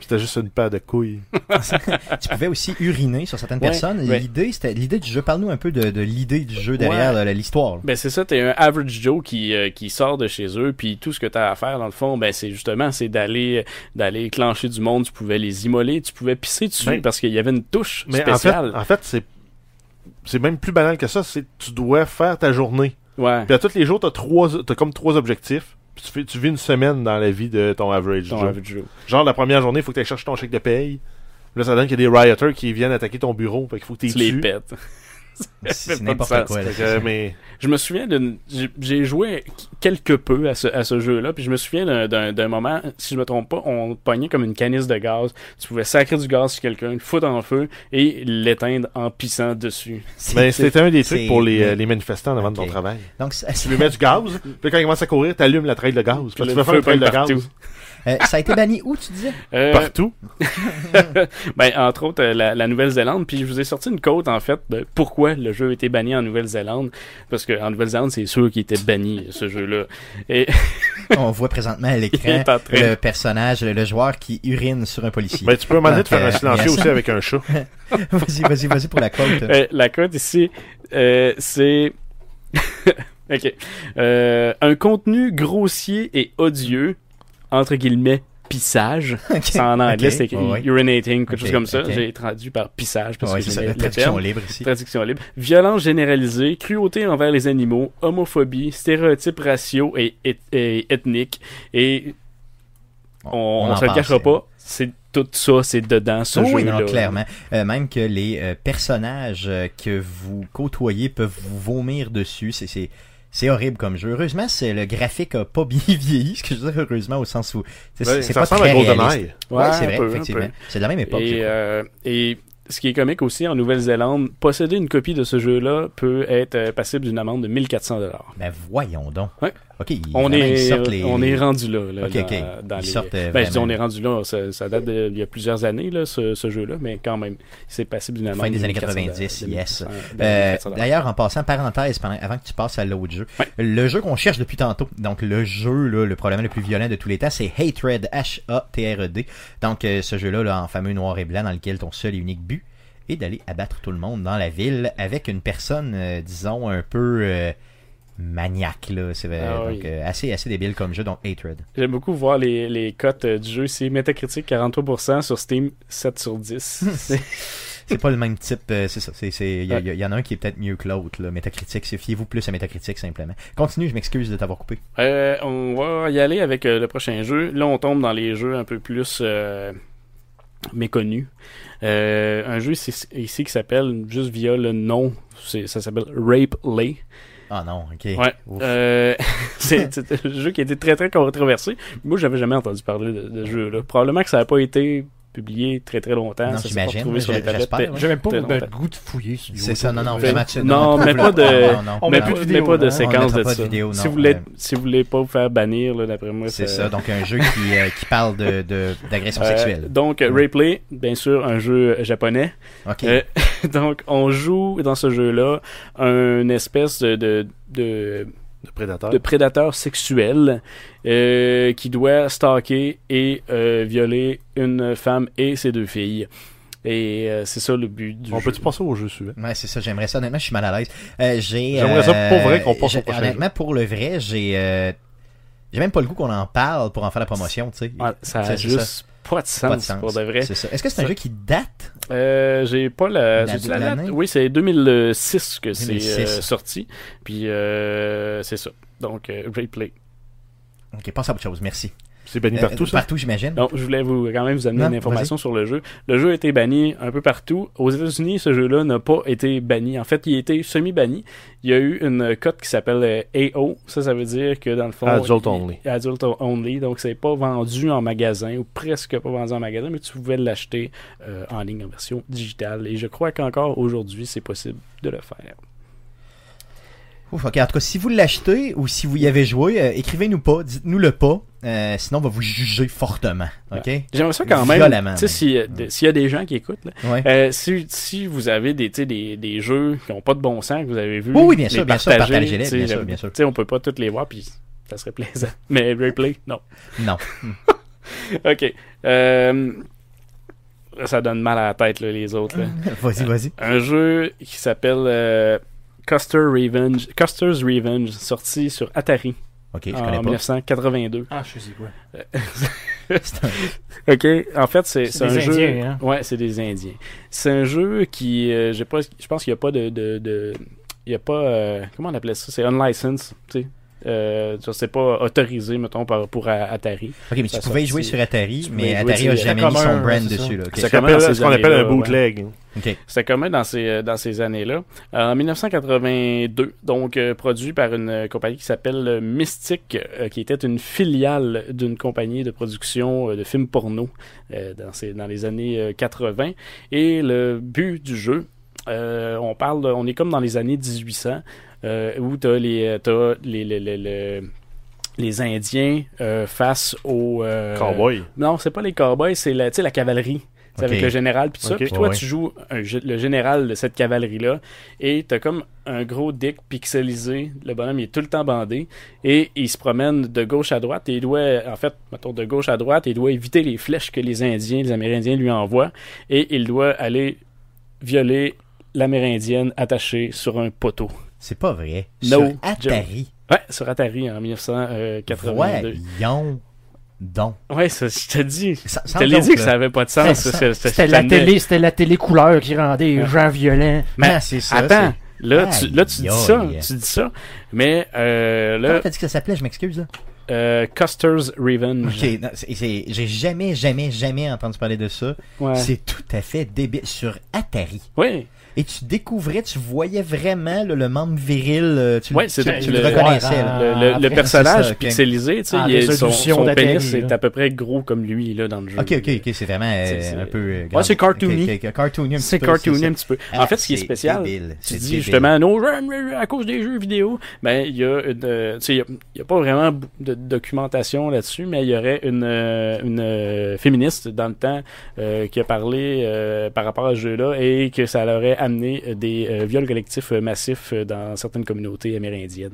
C'était juste une paire de couilles. tu pouvais aussi uriner sur certaines Ouais, personnes. ouais. L'idée, c'était l'idée du jeu. Parle-nous un peu de, de l'idée du jeu derrière Ouais. euh, l'histoire. Ben c'est ça, t'es un average Joe qui, euh, qui sort de chez eux, puis tout ce que t'as à faire dans le fond, ben c'est justement c'est d'aller d'aller clencher du monde. Tu pouvais les immoler, tu pouvais pisser dessus Ben, parce qu'il y avait une touche Mais en fait, spéciale. en fait c'est c'est même plus banal que ça. C'est tu dois faire ta journée. Ouais. Puis à tous les jours, t'as trois, t'as comme trois objectifs. Tu, fais, tu vis une semaine dans la vie de ton average Ton Joe. average Joe. Genre la première journée, il faut que tu cherches ton chèque de paye. Là, ça donne qu'il y a des rioters qui viennent attaquer ton bureau. Fait qu'il faut que tu Tu les pètes. C'est n'importe quoi. là, que, mais Je me souviens d'une. j'ai- joué quelque peu à ce, à ce jeu-là, puis je me souviens d'un- moment, si je me trompe pas, on pognait comme une canisse de gaz. Tu pouvais sacrer du gaz sur quelqu'un, le foutre en feu et l'éteindre en pissant dessus. Mais c'était un des trucs pour les, euh, mais- les manifestants avant de ton travail. Donc, Tu lui mets du gaz, puis quand il commence à courir, t'allumes la traîne de gaz. Le tu veux faire feu une de gaz euh, ça a été banni où, tu disais? Euh, partout. ben, entre autres, euh, la, la Nouvelle-Zélande. Puis je vous ai sorti une côte, en fait, de pourquoi le jeu a été banni en Nouvelle-Zélande. Parce qu'en Nouvelle-Zélande, c'est sûr qu'il était banni, ce jeu-là. Et On voit présentement à l'écran le personnage, le joueur qui urine sur un policier. Ben, tu peux demander de faire un Euh, silencieux yes. aussi avec un chat. vas-y, vas-y, vas-y pour la quote. Euh, la cote ici, euh, c'est. ok. Euh, un contenu grossier et odieux, entre guillemets, pissage. Ok, C'est en anglais, ok, c'est ouais. urinating, quelque chose comme ça. J'ai traduit par pissage parce que c'est la traduction terme. libre ici. Traduction libre. Violence généralisée, cruauté envers les animaux, homophobie, stéréotypes raciaux et, et- et ethniques. Et on, on se le cachera pas, c'est tout ça, c'est dedans ce Oh oui, jeu-là. non, clairement. Euh, même que les euh, personnages euh, que vous côtoyez peuvent vous vomir dessus. C'est, c'est, horrible comme jeu. Heureusement, c'est le graphique a pas bien vieilli, ce que je veux dire heureusement au sens où c'est Ouais, pas très réaliste. Ouais, Ouais, c'est un vrai, peu, effectivement. C'est de la même époque. Et, euh, et ce qui est comique aussi, en Nouvelle-Zélande, posséder une copie de ce jeu-là peut être euh, passible d'une amende de 1400 dollars. Ben voyons donc. Ouais. Ok, ils- On ils est, sortent les- on est rendu là. dans, ok. dans Ils les- sortent, ben, je dis on est rendu là, ça, ça date de- il y a plusieurs années, là, ce, ce jeu-là, mais quand même, c'est passible d'une amende. Fin des de années 1400 90, de yes. 1400 de Euh, 1400 D'ailleurs, en passant, parenthèse, pendant, avant que tu passes à l'autre jeu, Ouais. le jeu qu'on cherche depuis tantôt, donc le jeu, là, le problème le plus violent de tous les temps, c'est Hatred, H-A-T-R-E-D. Donc euh, ce jeu-là, là, en fameux noir et blanc, dans lequel ton seul et unique but est d'aller abattre tout le monde dans la ville avec une personne, euh, disons, un peu maniaque. Là. C'est Ah oui. euh, assez, assez débile comme jeu, donc Hatred. J'aime beaucoup voir les, les cotes euh, du jeu. C'est Metacritic 43%, sur Steam 7 sur 10. C'est- pas le même type, euh, c'est ça. c'est- c'est- Il y, il y en a un qui est peut-être mieux que l'autre. c'est fiez-vous plus à Métacritique simplement. Continue, je m'excuse de t'avoir coupé. On va y aller avec le prochain jeu. Là, on tombe dans les jeux un peu plus méconnus. Un jeu ici, ici qui s'appelle, juste via le nom, ça s'appelle Rape Lay. Ah non, ok. Ouais. Euh, c'est un jeu qui a été très très controversé. Moi, j'avais jamais entendu parler de, de ce jeu-là. Probablement que ça n'a pas été publié très très longtemps. Non, ça s'est pas retrouvé sur les tablettes. J'ai même pas Très le goût de fouiller. sur C'est ça, non, non, vraiment. non, mais pas de- mais, met plus- pas de séquence de ça. si, vous voulez, si vous voulez pas vous faire bannir, là, d'après moi, C'est ça, donc un jeu qui, euh, qui parle de, de- d'agression Euh, sexuelle. donc, Rayplay, bien sûr, un jeu japonais. Ok. Euh, donc, on joue dans ce jeu-là un espèce de, de, de, De prédateur. de prédateur sexuel euh, qui doit stalker et euh, violer une femme et ses deux filles. Et euh, c'est ça le but du On jeu. peut-tu passer au jeu suivant? Ouais, c'est ça, j'aimerais ça. Honnêtement, je suis mal à l'aise. Euh, j'ai, J'aimerais ça pour vrai qu'on passe au prochain Honnêtement, pour le vrai, j'ai, euh, j'ai même pas le goût qu'on en parle pour en faire la promotion, tu sais. Ah, ça a juste pas de sens, Pas de sens. pour de vrai. C'est ça. Est-ce que c'est un jeu qui date? Euh, j'ai pas la, La- date? Oui, c'est 2006 que c'est 2006. euh, sorti. Puis euh, c'est ça. Donc, Replay. Ok, passe à autre chose, merci. C'est banni Euh, partout, ça? Partout, j'imagine. Donc, je voulais vous quand même vous amener Non, une information sur le jeu. Le jeu a été banni un peu partout. Aux États-Unis, ce jeu-là n'a pas été banni. En fait, il a été semi-banni. Il y a eu une cote qui s'appelle euh, AO. Ça, ça veut dire que dans le fond. Adult il- only. Adult only. Donc, c'est pas vendu en magasin ou presque pas vendu en magasin, mais tu pouvais l'acheter euh, en ligne en version digitale. Et je crois qu'encore aujourd'hui, c'est possible de le faire. Ouf, ok, en tout cas, si vous l'achetez ou si vous y avez joué, euh, écrivez-nous pas, dites-nous le pas, euh, sinon on va vous juger fortement, ok? J'aimerais ça quand même. S'il y a de- s'il y a des gens qui écoutent, là, Ouais. Euh, si, si vous avez des, des, des jeux qui n'ont pas de bon sens que vous avez vus, Oui, oui, bien sûr, bien sûr, partagez-les, bien sûr, bien sûr. on peut pas toutes les voir, puis ça serait plaisant. Mais replay, non. Non. Ok. Euh, ça donne mal à la tête, là, les autres. vas-y, vas-y. Un jeu qui s'appelle Custer Revenge, Custer's Revenge, sorti sur Atari je en connais pas. 1982. Ah, je sais quoi. C'est un- Ok, en fait, c'est un des jeu. Indiens, hein? Ouais, c'est des Indiens. C'est un jeu qui, euh, j'ai pas, je pense qu'il n'y a pas de, de, de- il a pas, euh, comment on appelait ça, c'est unlicensed, tu sais. Euh, ça, c'est pas autorisé, mettons, pour Atari. Ok, mais Ça tu pouvais y jouer sur Atari, mais Atari a dessus. jamais mis son brand c'est ça. dessus. C'est ce qu'on appelle un ouais. bootleg. Ok. C'était commun dans ces, dans ces années-là. En 1982, donc euh, produit par une euh, compagnie qui s'appelle euh, Mystic, euh, qui était une filiale d'une compagnie de production euh, de films porno euh, dans, ces, dans les années euh, 80. Et le but du jeu, euh, on parle, de- on est comme dans les années 1800, euh, où tu as les, euh, t'as les, les, les, les- les Indiens euh, face aux... euh, Cowboy. non, c'est pas les cowboys, c'est la, cavalerie. C'est avec le général puis tout ça. Puis toi, Ouais. tu joues un le général de cette cavalerie-là et t'as comme un gros dick pixelisé. Le bonhomme, il est tout le temps bandé et il se promène de gauche à droite et il doit, en fait, mettons de gauche à droite, il doit éviter les flèches que les Indiens, les Amérindiens lui envoient et il doit aller violer l'Amérindienne attachée sur un poteau. C'est pas vrai. No, Sur Atari. Ouais, sur Atari en 1982. Voyons donc. Ouais, ça, je te dis. Je te l'ai dit que ça avait pas de sens. C'était la télé, c'était la télé couleur qui rendait les Ouais. gens violents. Mais Ah, c'est ça. Attends, là, tu, là, tu dis ça, tu dis ça, mais euh, Comment là, t'as dit que ça s'appelait, je m'excuse, euh, Custer's Revenge. Ok, non, c'est- c'est- j'ai jamais, jamais, jamais entendu parler de ça. Ouais. C'est tout à fait débile. Sur Atari. Oui, Et tu découvrais, tu voyais vraiment là, le membre viril, euh, tu, le- Ouais, c'est tu, le- tu le le- reconnaissais. ouais, là. le, le- Ah, personnage ça, pixelisé, tu sais, Ah, il est- son, son pénis est à peu près gros comme lui là dans le jeu. Ok, ok, ok, c'est vraiment euh, C'est- c'est- un peu. euh, Ouais, c'est cartoony. Ok, ok, ok, cartoony un petit C'est peu, cartoony un petit peu. Ah, en fait, ce qui est spécial, débile, tu c'est dis débile. justement, non, à cause des jeux vidéo, ben, il y a une, euh, tu sais, il y a- pas vraiment de documentation là-dessus, mais il y aurait une, euh, une euh, féministe dans le temps euh, qui a parlé euh, par rapport à ce jeu-là et que ça aurait amené euh, des euh, viols collectifs euh, massifs dans certaines communautés amérindiennes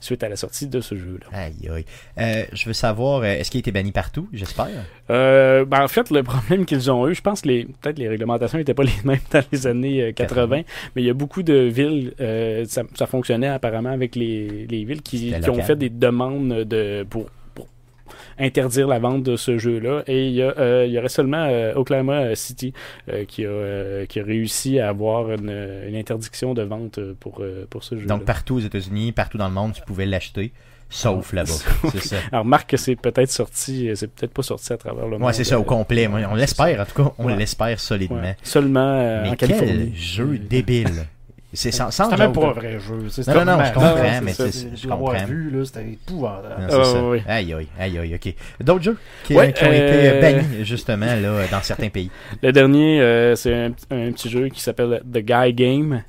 suite à la sortie de ce jeu-là. Aïe, aïe. Je veux savoir, est-ce qu'il a été banni partout, j'espère? Ben en fait, le problème qu'ils ont eu, je pense que les peut-être les réglementations n'étaient pas les mêmes dans les années euh, 80, mais il y a beaucoup de villes, ça, ça fonctionnait apparemment avec les, les villes qui, ont fait des demandes de pour interdire la vente de ce jeu-là. Et il y, a, euh, il y aurait seulement euh, Oklahoma City euh, qui, a, qui a réussi à avoir une, une interdiction de vente pour, pour ce jeu-là. Donc, partout aux États-Unis, partout dans le monde, tu pouvais l'acheter, sauf là-bas. C'est ça. Alors, remarque que c'est peut-être sorti, c'est peut-être pas sorti à travers le monde. Ouais, c'est ça, au complet. On l'espère, en tout cas, on Ouais. l'espère solidement. ouais. Seulement euh, Mais en quel Californie. jeu débile. C'est sans, sans C'était même pas un vrai jeu. Non, c'était non, non, je comprends, Ah, mais c'est je comprends. vu, là, c'était épouvantable. Ah. Aïe, aïe, aïe, aïe, ok. D'autres jeux qui, Ouais, qui ont été euh, bannis, justement, là, dans certains pays? Le dernier, euh, c'est un, un petit jeu qui s'appelle The Guy Game.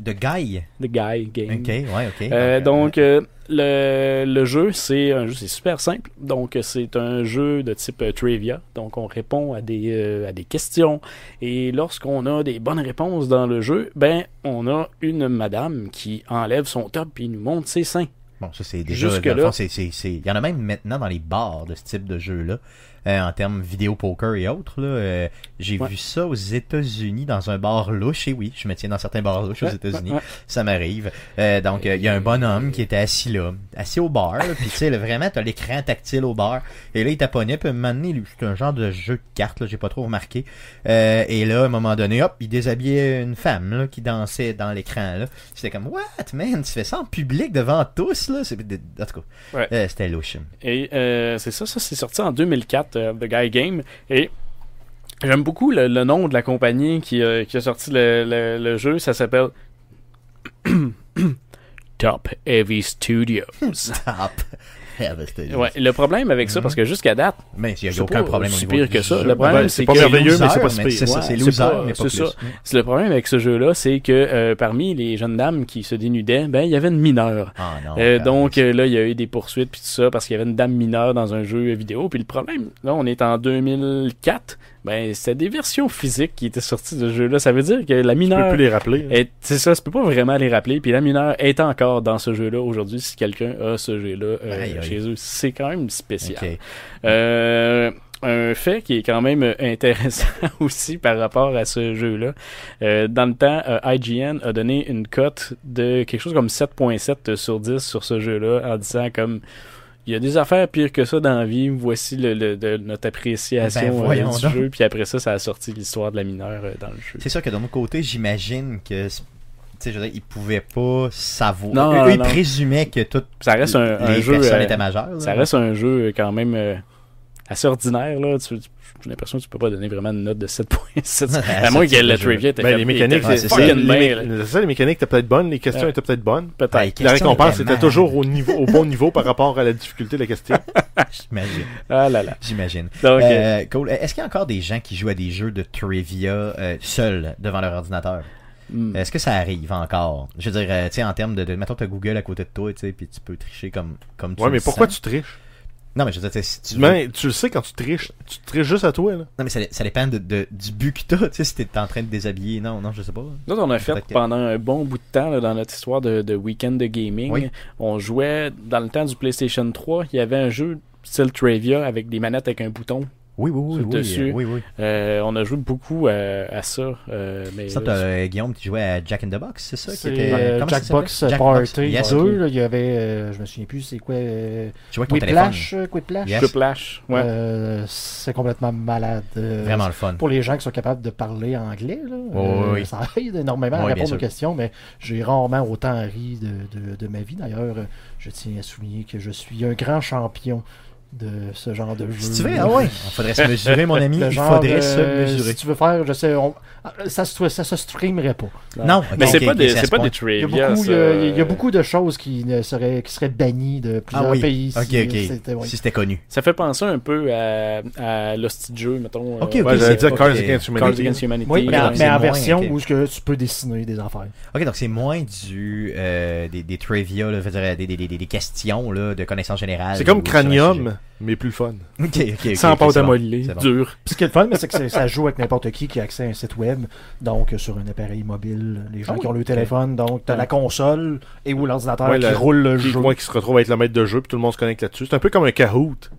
De Guy. The Guy Game. Ok, ouais, ok. Euh, donc, euh, le, le jeu, c'est un jeu, c'est super simple. Donc, c'est un jeu de type euh, trivia. Donc, on répond à des, à des questions. Et lorsqu'on a des bonnes réponses dans le jeu, ben, on a une madame qui enlève son top et nous montre ses seins. Bon, ça, c'est déjà. Jusque dans le là. fond, c'est- c'est- c'est- Il y en a même maintenant dans les bars de ce type de jeu-là, euh, en termes vidéo poker et autres. là. Euh, J'ai Ouais. vu ça aux États-Unis dans un bar louche. Et oui, je me tiens dans certains bars louches aux États-Unis. ouais, ouais. Ça m'arrive. Euh, donc, euh, il y a un bonhomme qui était assis là, assis au bar. là, Puis, tu sais, là, vraiment, t'as l'écran tactile au bar. Et là, il taponnait. Puis, à un moment donné, lui, c'est un genre de jeu de cartes. là, J'ai pas trop remarqué. Euh, et là, à un moment donné, hop, il déshabillait une femme là, qui dansait dans l'écran. là. C'était comme, what, man, tu fais ça en public devant tous, là? C'est, en tout cas, Ouais. euh, c'était louche. Et euh, c'est ça, ça c'est sorti en 2004, euh, The Guy Game. Et j'aime beaucoup le, nom de la compagnie qui, a- qui a sorti le, le- le jeu. Ça s'appelle Top Heavy Studios. Top. Ouais, le problème avec ça, parce que jusqu'à date, Mais il n'y a C'est aucun pas problème au niveau pire que ça. jeu. Le problème, Ben, c'est pas que merveilleux, mais c'est pas si c'est ça, Ouais, c'est c'est loser, pas- mais pas c'est plus. ça. C'est le problème avec ce jeu-là, c'est que euh, parmi les jeunes dames qui se dénudaient, ben il y avait une mineure. Ah non. Euh, donc euh, là, il y a eu des poursuites puis tout ça parce qu'il y avait une dame mineure dans un jeu vidéo. Puis le problème, là, on est en 2004. Ben, c'était des versions physiques qui étaient sorties de ce jeu-là. Ça veut dire que la Tu peux mineure plus les rappeler. est, c'est ça, tu peux pas vraiment les rappeler. Puis la mineure est encore dans ce jeu-là aujourd'hui. Si quelqu'un a ce jeu-là euh, chez eux, c'est quand même spécial. Euh, un fait qui est quand même intéressant aussi par rapport à ce jeu-là. Euh, dans le temps, euh, IGN a donné une cote de quelque chose comme 7.7 sur 10 sur ce jeu-là en disant comme il y a des affaires pires que ça dans la vie. Voici le, le- de notre appréciation Ben, euh, du donc. jeu. Puis après ça, ça a sorti l'histoire de la mineure euh, dans le jeu. C'est sûr que de mon côté, j'imagine que. Tu sais, ils pouvaient pas savoir. Non, eux, non, eux, ils non. présumaient que toutes Ça reste un, un les jeu. euh, étaient majeures. là. Ça reste un jeu quand même assez ordinaire. Là. Tu- tu- J'ai l'impression que tu peux pas donner vraiment une note de 7.7. à moins que jeu. trivia était Ben, les mécaniques, c'est ça. les, mécaniques étaient peut-être bonnes, les questions étaient peut-être bonnes. Peut-être. Ben, La récompense était toujours au, niveau, au bon niveau par rapport à la difficulté de la question. J'imagine. Ah là là. J'imagine. Euh, Euh, cool. Est-ce qu'il y a encore des gens qui jouent à des jeux de trivia euh, seuls devant leur ordinateur? hmm. Est-ce que ça arrive encore? Je veux dire, tu sais, en termes de, de. Mettons, t'as Google à côté de toi, tu sais, puis tu peux tricher comme, comme tu Ouais, le mais pourquoi sens. tu triches? Non, mais je veux dire, tu sais, si tu veux- Mais tu le sais quand tu triches. Tu triches juste à toi, là. Non, mais ça, ça dépend de, de- du but que t'as, tu sais, si t'es en train de déshabiller. Non, non, je sais pas. Nous on a fait pendant un bon bout de temps là, dans notre histoire de, de week-end de gaming. Oui. On jouait dans le temps du PlayStation 3. Il y avait un jeu style Trivia avec des manettes avec un bouton Oui, oui, oui, sur le oui, dessus. oui, oui. Euh, on a joué beaucoup à, à ça. euh, mais Ça, euh, Guillaume qui jouait à Jack in the Box, c'est ça? qui C'est était- euh, Jackbox? Jackbox, Party yes. 2. là, il y avait, euh, je me souviens plus, c'est quoi euh, Tu. Whiplash, euh, Whiplash? Yes. Ouais. Euh, c'est complètement malade. euh, Vraiment le fun. Pour les gens qui sont capables de parler anglais, là, euh, oui, ça aide énormément à Oui, répondre aux questions, mais j'ai rarement autant ri de, de- de ma vie. D'ailleurs, euh, je tiens à souligner que je suis un grand champion de ce genre de jeu. Si tu veux, ah ouais. Il faudrait se mesurer, mon ami. Il faudrait euh, se mesurer. Si tu veux faire, je sais, on- ah, ça, se- ça se streamerait pas. Non, Mais ok, c'est pas, ok, des, pas des Il y, a trivia. beaucoup, il, y ça. a, il y a beaucoup de choses qui, ne seraient, qui seraient bannies de plusieurs Ah oui. pays. Ok, si ok. c'était- ouais. Si c'était connu. Ça fait penser un peu à, à l'hostie de jeu, mettons. Ok, euh, ok, Ouais, j'allais dire. Cards Against Cards Humanity. Against Humanity. Oui, mais, mais c'est en moins, version ok. où que tu peux dessiner des affaires. Ok, donc c'est moins du euh, des, des trivia, là, je veux dire, des, des, des, des questions là, de connaissances générales. C'est comme Cranium, mais plus fun. Ok, ok. Sans ok, pâte c'est à modeler, bon. dur. Puis ce qui est le fun, mais c'est que ça joue avec n'importe qui qui a accès à un site web. Donc, euh, sur un appareil mobile, les gens Ah qui oui, ont le téléphone. Donc, tu as Ouais. la console et ou l'ordinateur Ouais, qui le- roule le jeu. moi qui se retrouve à être le maître de jeu, puis tout le monde se connecte là-dessus. C'est un peu comme un Kahoot.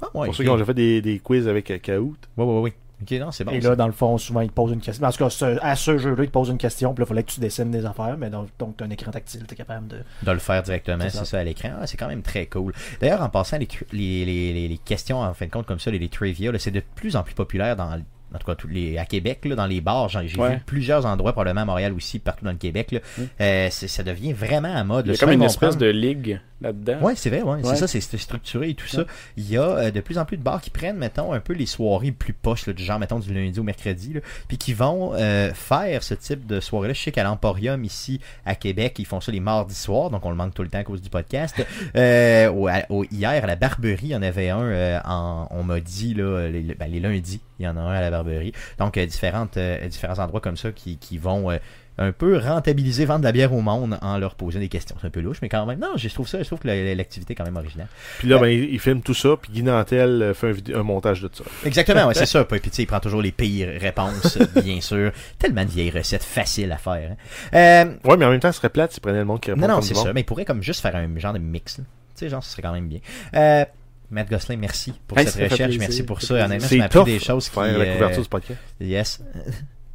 Ah, ouais, Pour ceux qui ont déjà fait des, des quiz avec euh, Kahoot. Oui, oui, oui. Ok, non, c'est bon. et ça. là, dans le fond, souvent, ils te posent une question. En tout cas, ce- à ce jeu-là, ils te posent une question. Puis là, il fallait que tu dessines des affaires. Mais donc, donc tu as un écran tactile. Tu es capable de. de le faire directement, C'est c'est ça. ça. à l'écran. Ah, c'est quand même très cool. D'ailleurs, en passant, les, tr- les, les, les, les questions, en fin de compte, comme ça, les, les trivia, c'est de plus en plus populaire dans en tout cas tous les, à Québec, là, dans les bars. J'ai Ouais. vu plusieurs endroits, probablement à Montréal aussi, partout dans le Québec. Là. Mm. Euh, c'est- ça devient vraiment à mode. Il y a là. comme une espèce prendre- de ligue là-dedans. Ouais, c'est vrai, ouais. C'est ça, c'est structuré et tout ça. Il y a euh, de plus en plus de bars qui prennent, mettons, un peu les soirées plus poches, là, du genre, mettons, du lundi au mercredi, là, puis qui vont euh, faire ce type de soirée-là. Je sais qu'à l'Emporium, ici, à Québec, ils font ça les mardis soirs, donc on le manque tout le temps à cause du podcast. Euh, au- hier, à la Barberie, il y en avait un, euh, en, on m'a dit, là, les, ben, les lundis, il y en a un à la Barberie. Donc, euh, différentes, euh, différents endroits comme ça qui, qui vont... euh, un peu rentabiliser, vendre de la bière au monde en leur posant des questions. C'est un peu louche, mais quand même, non, je trouve ça, je trouve que la- l'activité est quand même originale. Puis là, ben, il, il filme tout ça, puis Guy Nantel euh, fait un, montage de ça. Exactement, ouais, c'est ça. Puis tu sais, il prend toujours les pires réponses, euh, bien sûr. Tellement de vieilles recettes faciles à faire. hein. Euh, Ouais, mais en même temps, ce serait plate s'il prenait le monde qui répond non, non, c'est ça. Mais il pourrait comme juste faire un genre de mix. là. Tu sais, genre, ce serait quand même bien. Euh, Matt Gosselin, merci pour Hey, cette recherche. Merci pour ça Honnêtement, ça m'a appris des choses qui... faire la euh, couverture du podcast. Yes.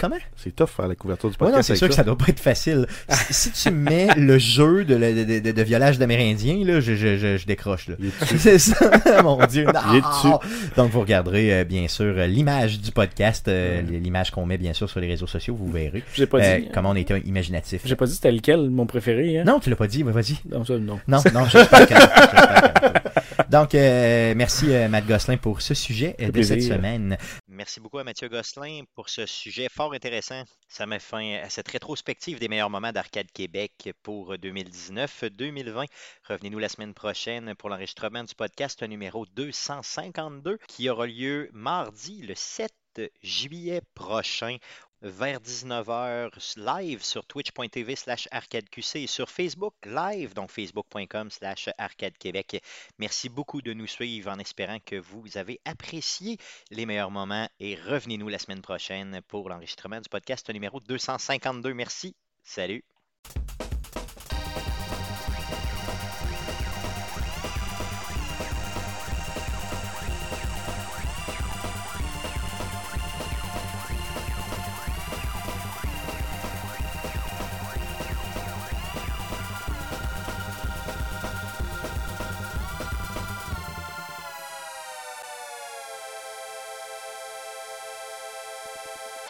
Comment? C'est tough faire la couverture du Ouais, podcast. non, c'est sûr que ça doit pas être facile. si, si tu mets le jeu de, de, de, de- de violage d'Amérindiens, là, je, je, je, je décroche. Là. Il est dessus. C'est ça, mon Dieu. Il est Non. dessus. Donc, vous regarderez, euh, bien sûr, euh, l'image du podcast, euh, l'image qu'on met, bien sûr, sur les réseaux sociaux, vous verrez J'ai pas euh, dit. comment on était imaginatif. J'ai pas dit c'était lequel mon préféré. Hein? Non, tu l'as pas dit, ouais, vas-y. Non, ça, non. Non, non, j'espère que non. Donc, euh, merci euh, Matt Gosselin pour ce sujet euh, de plaisir. cette semaine. Merci beaucoup à Mathieu Gosselin pour ce sujet fort intéressant. Ça met fin à cette rétrospective des meilleurs moments d'Arcade Québec pour 2019-2020. Revenez-nous la semaine prochaine pour l'enregistrement du podcast numéro 252 qui aura lieu mardi le 7 juillet prochain vers 19h live sur twitch.tv slash arcadeqc et sur Facebook live, donc facebook.com slash arcadequebec. Merci beaucoup de nous suivre en espérant que vous avez apprécié les meilleurs moments et revenez-nous la semaine prochaine pour l'enregistrement du podcast numéro 252. Merci. Salut.